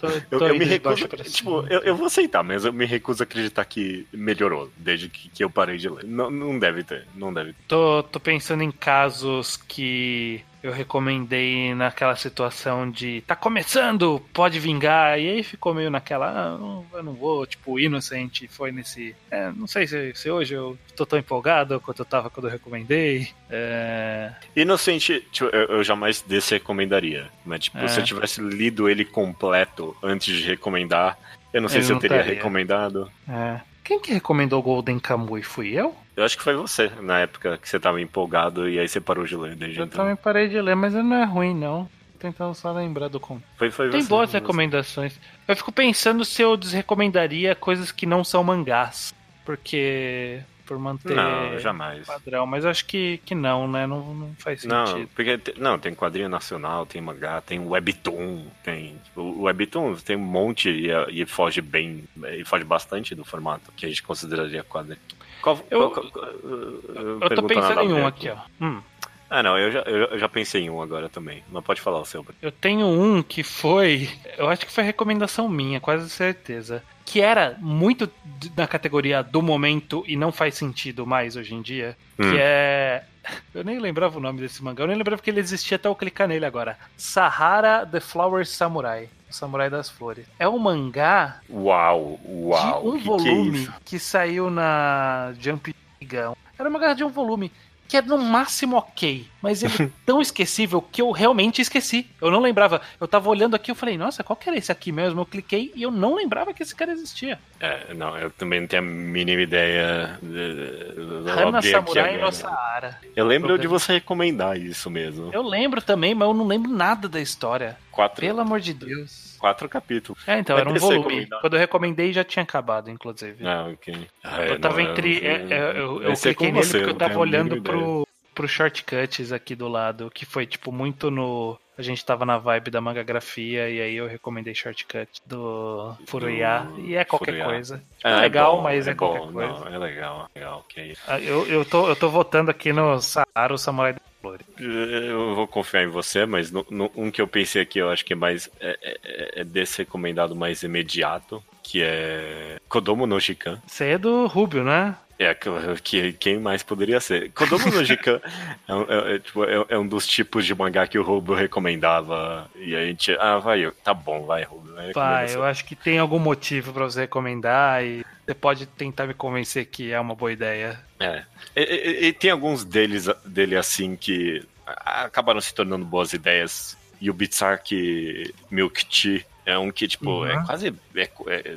Tô, Eu, tô eu indo me recuso. Tipo, eu, eu vou aceitar, mas eu me recuso a acreditar que melhorou desde que, que eu parei de ler. Não, não deve ter, não deve ter. Tô, tô pensando em casos que eu recomendei naquela situação de tá começando, pode vingar, e aí ficou meio naquela, ah, não, eu não vou, tipo, Innocent foi nesse. é, não sei se, se hoje eu tô tão empolgado quanto eu tava quando eu recomendei. É, Inocente, tipo, eu, eu jamais desrecomendaria. Mas, tipo, É. se eu tivesse lido ele completo antes de recomendar, eu não sei Eu se eu não teria estaria. recomendado. é. Quem que recomendou Golden Kamuy? Fui eu? Eu acho que foi você, na época que você tava empolgado e aí você parou de ler desde Eu então. também parei de ler, mas não é ruim, não. Tô tentando só lembrar do conto. Foi, foi Tem você, boas foi você. recomendações. Eu fico pensando se eu desrecomendaria coisas que não são mangás. Porque. Por manter Não, jamais. padrão. Mas eu acho que, que não, né? Não, não faz Não, sentido. porque te- não, tem quadrinho nacional, tem mangá, tem webtoon, tem. tipo, o webtoon tem um monte e, e foge bem, e foge bastante do formato que a gente consideraria quadrinho. Qual, Eu- qual- qual- Eu tô pergunta pensando em um aqui, ó. Hum. Ah, não, eu já, eu já pensei em um agora também. Mas pode falar o seu. Eu tenho um que foi. Eu acho que foi recomendação minha, quase certeza. Que era muito na categoria do momento e não faz sentido mais hoje em dia. Hum. Que é. [laughs] Eu nem lembrava o nome desse mangá, eu nem lembrava que ele existia até eu clicar nele agora. Sahara The Flower Samurai. O Samurai das Flores. É um mangá Uau, uau. de um que que é volume que saiu na Jump Giga. Era uma garra de um volume que é no máximo ok, mas ele é [laughs] tão esquecível que eu realmente esqueci. Eu não lembrava. Eu tava olhando aqui, eu falei, nossa, qual que era esse aqui mesmo? Eu cliquei e eu não lembrava que esse cara existia. É, não, eu também não tenho a mínima ideia. de- de- de- Hana Samurai agora. no Saara. Eu lembro de você recomendar isso mesmo. Eu lembro também, mas eu não lembro nada da história. Quatro, Pelo amor de Deus. Quatro capítulos. É, então, Vai era um volume. Quando eu recomendei já tinha acabado, inclusive. Ah, ok. Ah, Eu é, tava não, entre. eu- é, é, eu eu vai ser cliquei com nele você, porque eu tava olhando pro, pro shortcuts aqui do lado, que foi tipo muito no. A gente tava na vibe da mangagrafia e aí eu recomendei shortcut do Furuya. Do E é qualquer Furuya. coisa. Ah, é legal, bom, mas é, bom, qualquer coisa. Não, é legal, legal, ok. Ah, Eu, eu, tô, eu tô votando aqui no Saara, o Samurai da Flores. Eu vou confiar em você, mas no, no- um que eu pensei aqui, eu acho que é mais. É, é, é desse recomendado mais imediato, que é Kodomo no Shikan. Você é do Rubio, né? É, que, que- quem mais poderia ser? Kodomo no Shikan é, um- é- é, tipo, é- é um dos tipos de mangá que o Rubo recomendava. E a gente. Ah, vai, tá bom, vai, Rubo. vai, Vai, eu acho que tem algum motivo pra você recomendar e você pode tentar me convencer que é uma boa ideia. É. E, e- e tem alguns deles dele assim que acabaram se tornando boas ideias. E o Bitsark Milk Tea É um que, tipo, Uhum. é quase é, é,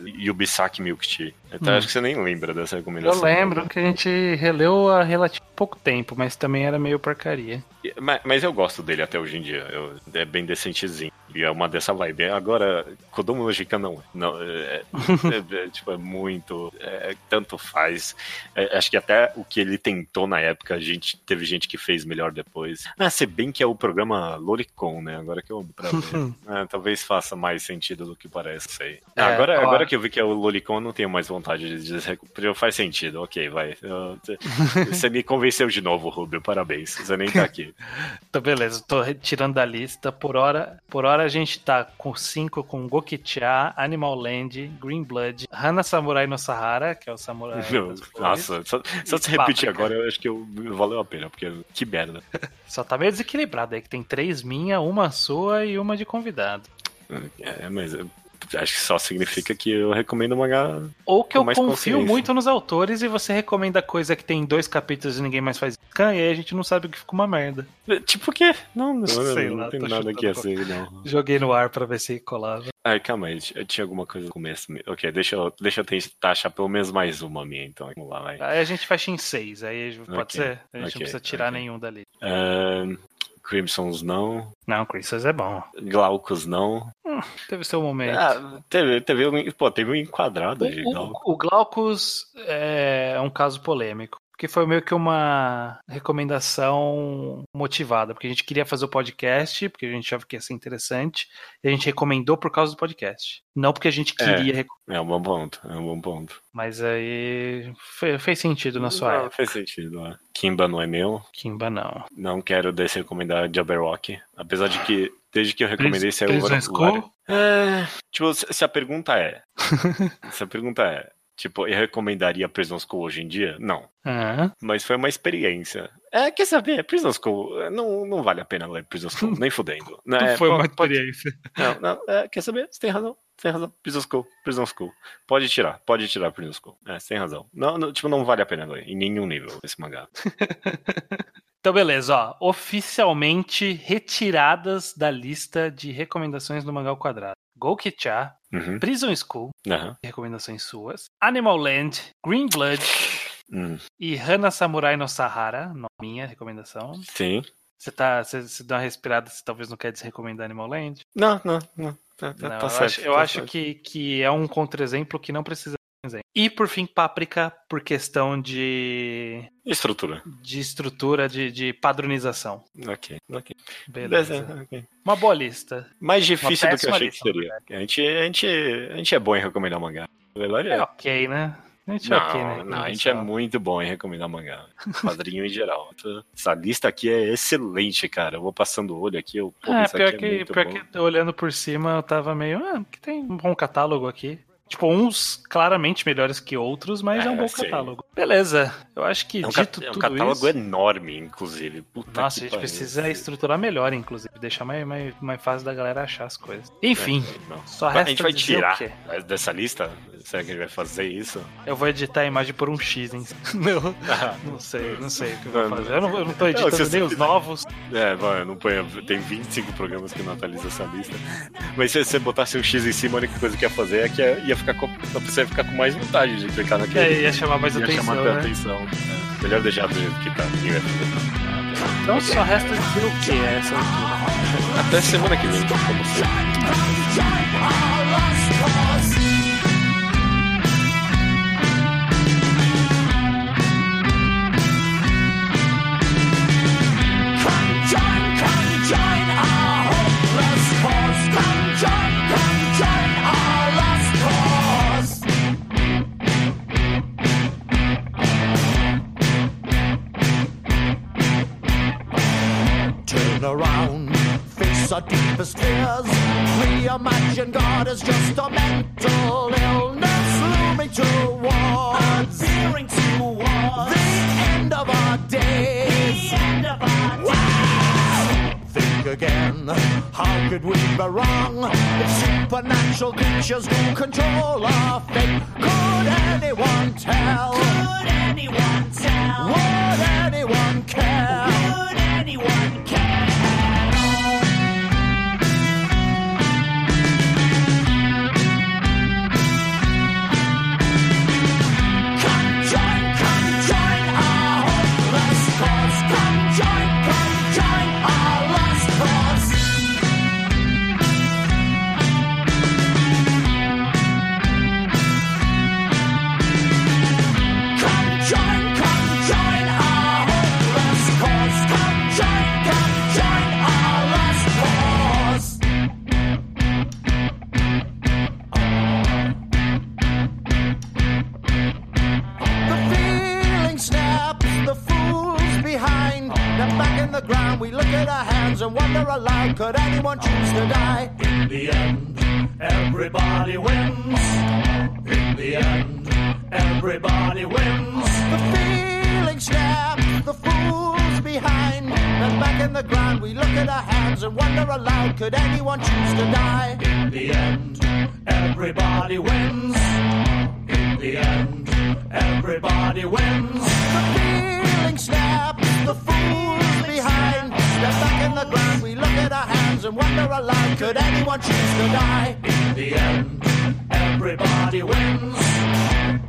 Milk Tea. Então Hum. acho que você nem lembra dessa Eu recomendação. lembro que a gente releu há relativo pouco tempo, mas também era meio porcaria. Mas, mas eu gosto dele até hoje em dia. Eu- é bem decentezinho. E é uma dessa vibe. Agora, Kodomo no Jikan não é. Não, é, é- [laughs] é, tipo, é muito. é, tanto faz. É, acho que até o que ele tentou na época, a gente, teve gente que fez melhor depois. Ah, se bem que é o programa Loricon, né? Agora que eu pra [laughs] ver. É, talvez faça mais sentido do que parece, sei. É, agora, ó. agora que eu vi que é o Lolicon, eu não tenho mais vontade de dizer. Faz sentido, ok, vai. Eu- [laughs] Você me convenceu de novo, Rubio. Parabéns. Você nem tá aqui. [laughs] Então, beleza, tô retirando da lista. Por hora, por hora a gente tá com 5 com Gokicha, Animal Land, Green Blood, Hana Samurai no Sahara, que é o samurai. Nossa, só, só se repetir agora, eu acho que eu, valeu a pena, porque que merda. Só tá meio desequilibrado aí, que tem três minha, uma sua e uma de convidado. É, mas acho que só significa que eu recomendo uma mangá. Ou que eu confio muito nos autores e você recomenda coisa que tem dois capítulos e ninguém mais faz scan, e aí a gente não sabe o que fica uma merda. Tipo o quê? Não, não, Sei não lá, tem nada chutando assim, não. Joguei no ar pra ver se colava. Ai, calma aí, eu tinha alguma coisa no começo. Ok, deixa eu, deixa eu tentar achar pelo menos mais uma minha, então. Vamos lá, vai. Aí a gente fecha em seis, aí pode Ok, ser? A gente ok, não precisa tirar ok. nenhum dali. Ahn, Crimsons não. Não, Christmas é bom. Glaucus não. Teve seu momento. Ah, teve, teve, um, pô, teve um enquadrado de O, Glaucus. o, o Glaucus é um caso polêmico. Porque foi meio que uma recomendação motivada. Porque a gente queria fazer o podcast, porque a gente achava que ia ser interessante. E a gente recomendou por causa do podcast. Não porque a gente É. queria, recom- É um bom ponto, é um bom ponto. mas aí fe- fez sentido na sua Não, época. faz sentido, é. Kimba não é meu. Kimba não. Não quero desrecomendar Jabberwock. Apesar de que, desde que eu recomendei, saiu School? É, tipo, se a pergunta é. [laughs] se a pergunta é. Tipo, eu recomendaria Prison School hoje em dia? Não. Ah, Mas foi uma experiência. É, quer saber? Prison School, é, não, não vale a pena ler Prison School, nem fudendo. Não, é, [laughs] foi uma pode- experiência. Não, não, é, quer saber? Você tem razão. Você tem razão. Prison School, Prison School. Pode tirar, pode tirar Prison School. É, você tem razão. Não, não, tipo, não vale a pena ler, em nenhum nível, esse mangá. [laughs] Então, beleza, ó. Oficialmente retiradas da lista de recomendações do Mangá ao Quadrado. Gokicha, Uhum. Prison School, Aham. recomendações suas. Animal Land, Green Blood Hum, e Hana Samurai no Sahara, minha recomendação. Sim. Você tá, você, você dá uma respirada, você talvez não quer desrecomendar Animal Land? Não, não, não. Tá, tá- Não, tá eu certo. acho, eu tá acho certo. que, que é um contra-exemplo que não precisa. E por fim, Páprica, por questão de, Estrutura. de estrutura, de, de padronização. Ok, ok. Beleza. Beleza, ok. Uma boa lista. Mais difícil do que eu achei que lista, na seria. A gente, a, gente, a gente é bom em recomendar mangá. Na verdade, É é. ok, né? A gente Não, é ok, né? não, a gente é muito bom em recomendar mangá. [laughs] Quadrinho em geral. Essa lista aqui é excelente, cara. Eu vou passando o olho aqui. Eu, pô, É, pior, aqui é que, muito pior que olhando por cima eu tava meio. Ah, que tem um bom catálogo aqui. Tipo, uns claramente melhores que outros, mas é, um É, bom sim. catálogo. Beleza, eu acho que É um, dito é um tudo catálogo isso. enorme, inclusive. Puta Nossa, a gente precisa estruturar melhor, inclusive, deixar mais, mais, mais fácil da galera achar as coisas. Enfim, É, só a resta gente vai tirar dessa lista? Será que a gente vai fazer isso? eu vou editar a imagem por um X, hein? [laughs] Não, [laughs] não sei, não sei o que eu vou Não, fazer. Eu não, eu não tô Não, editando se você- nem os novos. É, vai, não ponho. Tem 25 programas que não atualizam essa lista. Mas se você botasse um X em cima, a única coisa que ia fazer é que ia ficar com, a pessoa ia ficar com mais vontade de clicar naquele. aí ia chamar mais ia atenção, chamar né? atenção. É, melhor deixar do jeito que tá. ninguém vai fazer. Então só resta dizer o que é essa altura. Até semana que vem, como sempre. Turn around, face our deepest fears. We imagine God is just a mental illness looming towards, towards the end of our days. Think again, how could we be wrong? It's supernatural creatures who control our fate. Could anyone tell? Could anyone tell? Would anyone care? Would anyone care? And wonder aloud, could anyone choose to die? In the end, everybody wins. In the end, everybody wins. The feeling snaps, the fools behind. And back in the ground, we look at our hands and wonder aloud, could anyone choose to die? In the end, everybody wins. In the end, everybody wins. The feeling snaps, the fools behind. Step back in the ground, we look at our hands and wonder aloud, could anyone choose to die? In the end, everybody wins.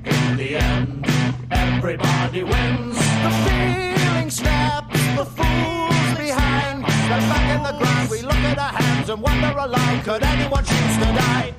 In the end, everybody wins. The feeling snaps, the fools behind. Step back in the ground, we look at our hands and wonder aloud, could anyone choose to die?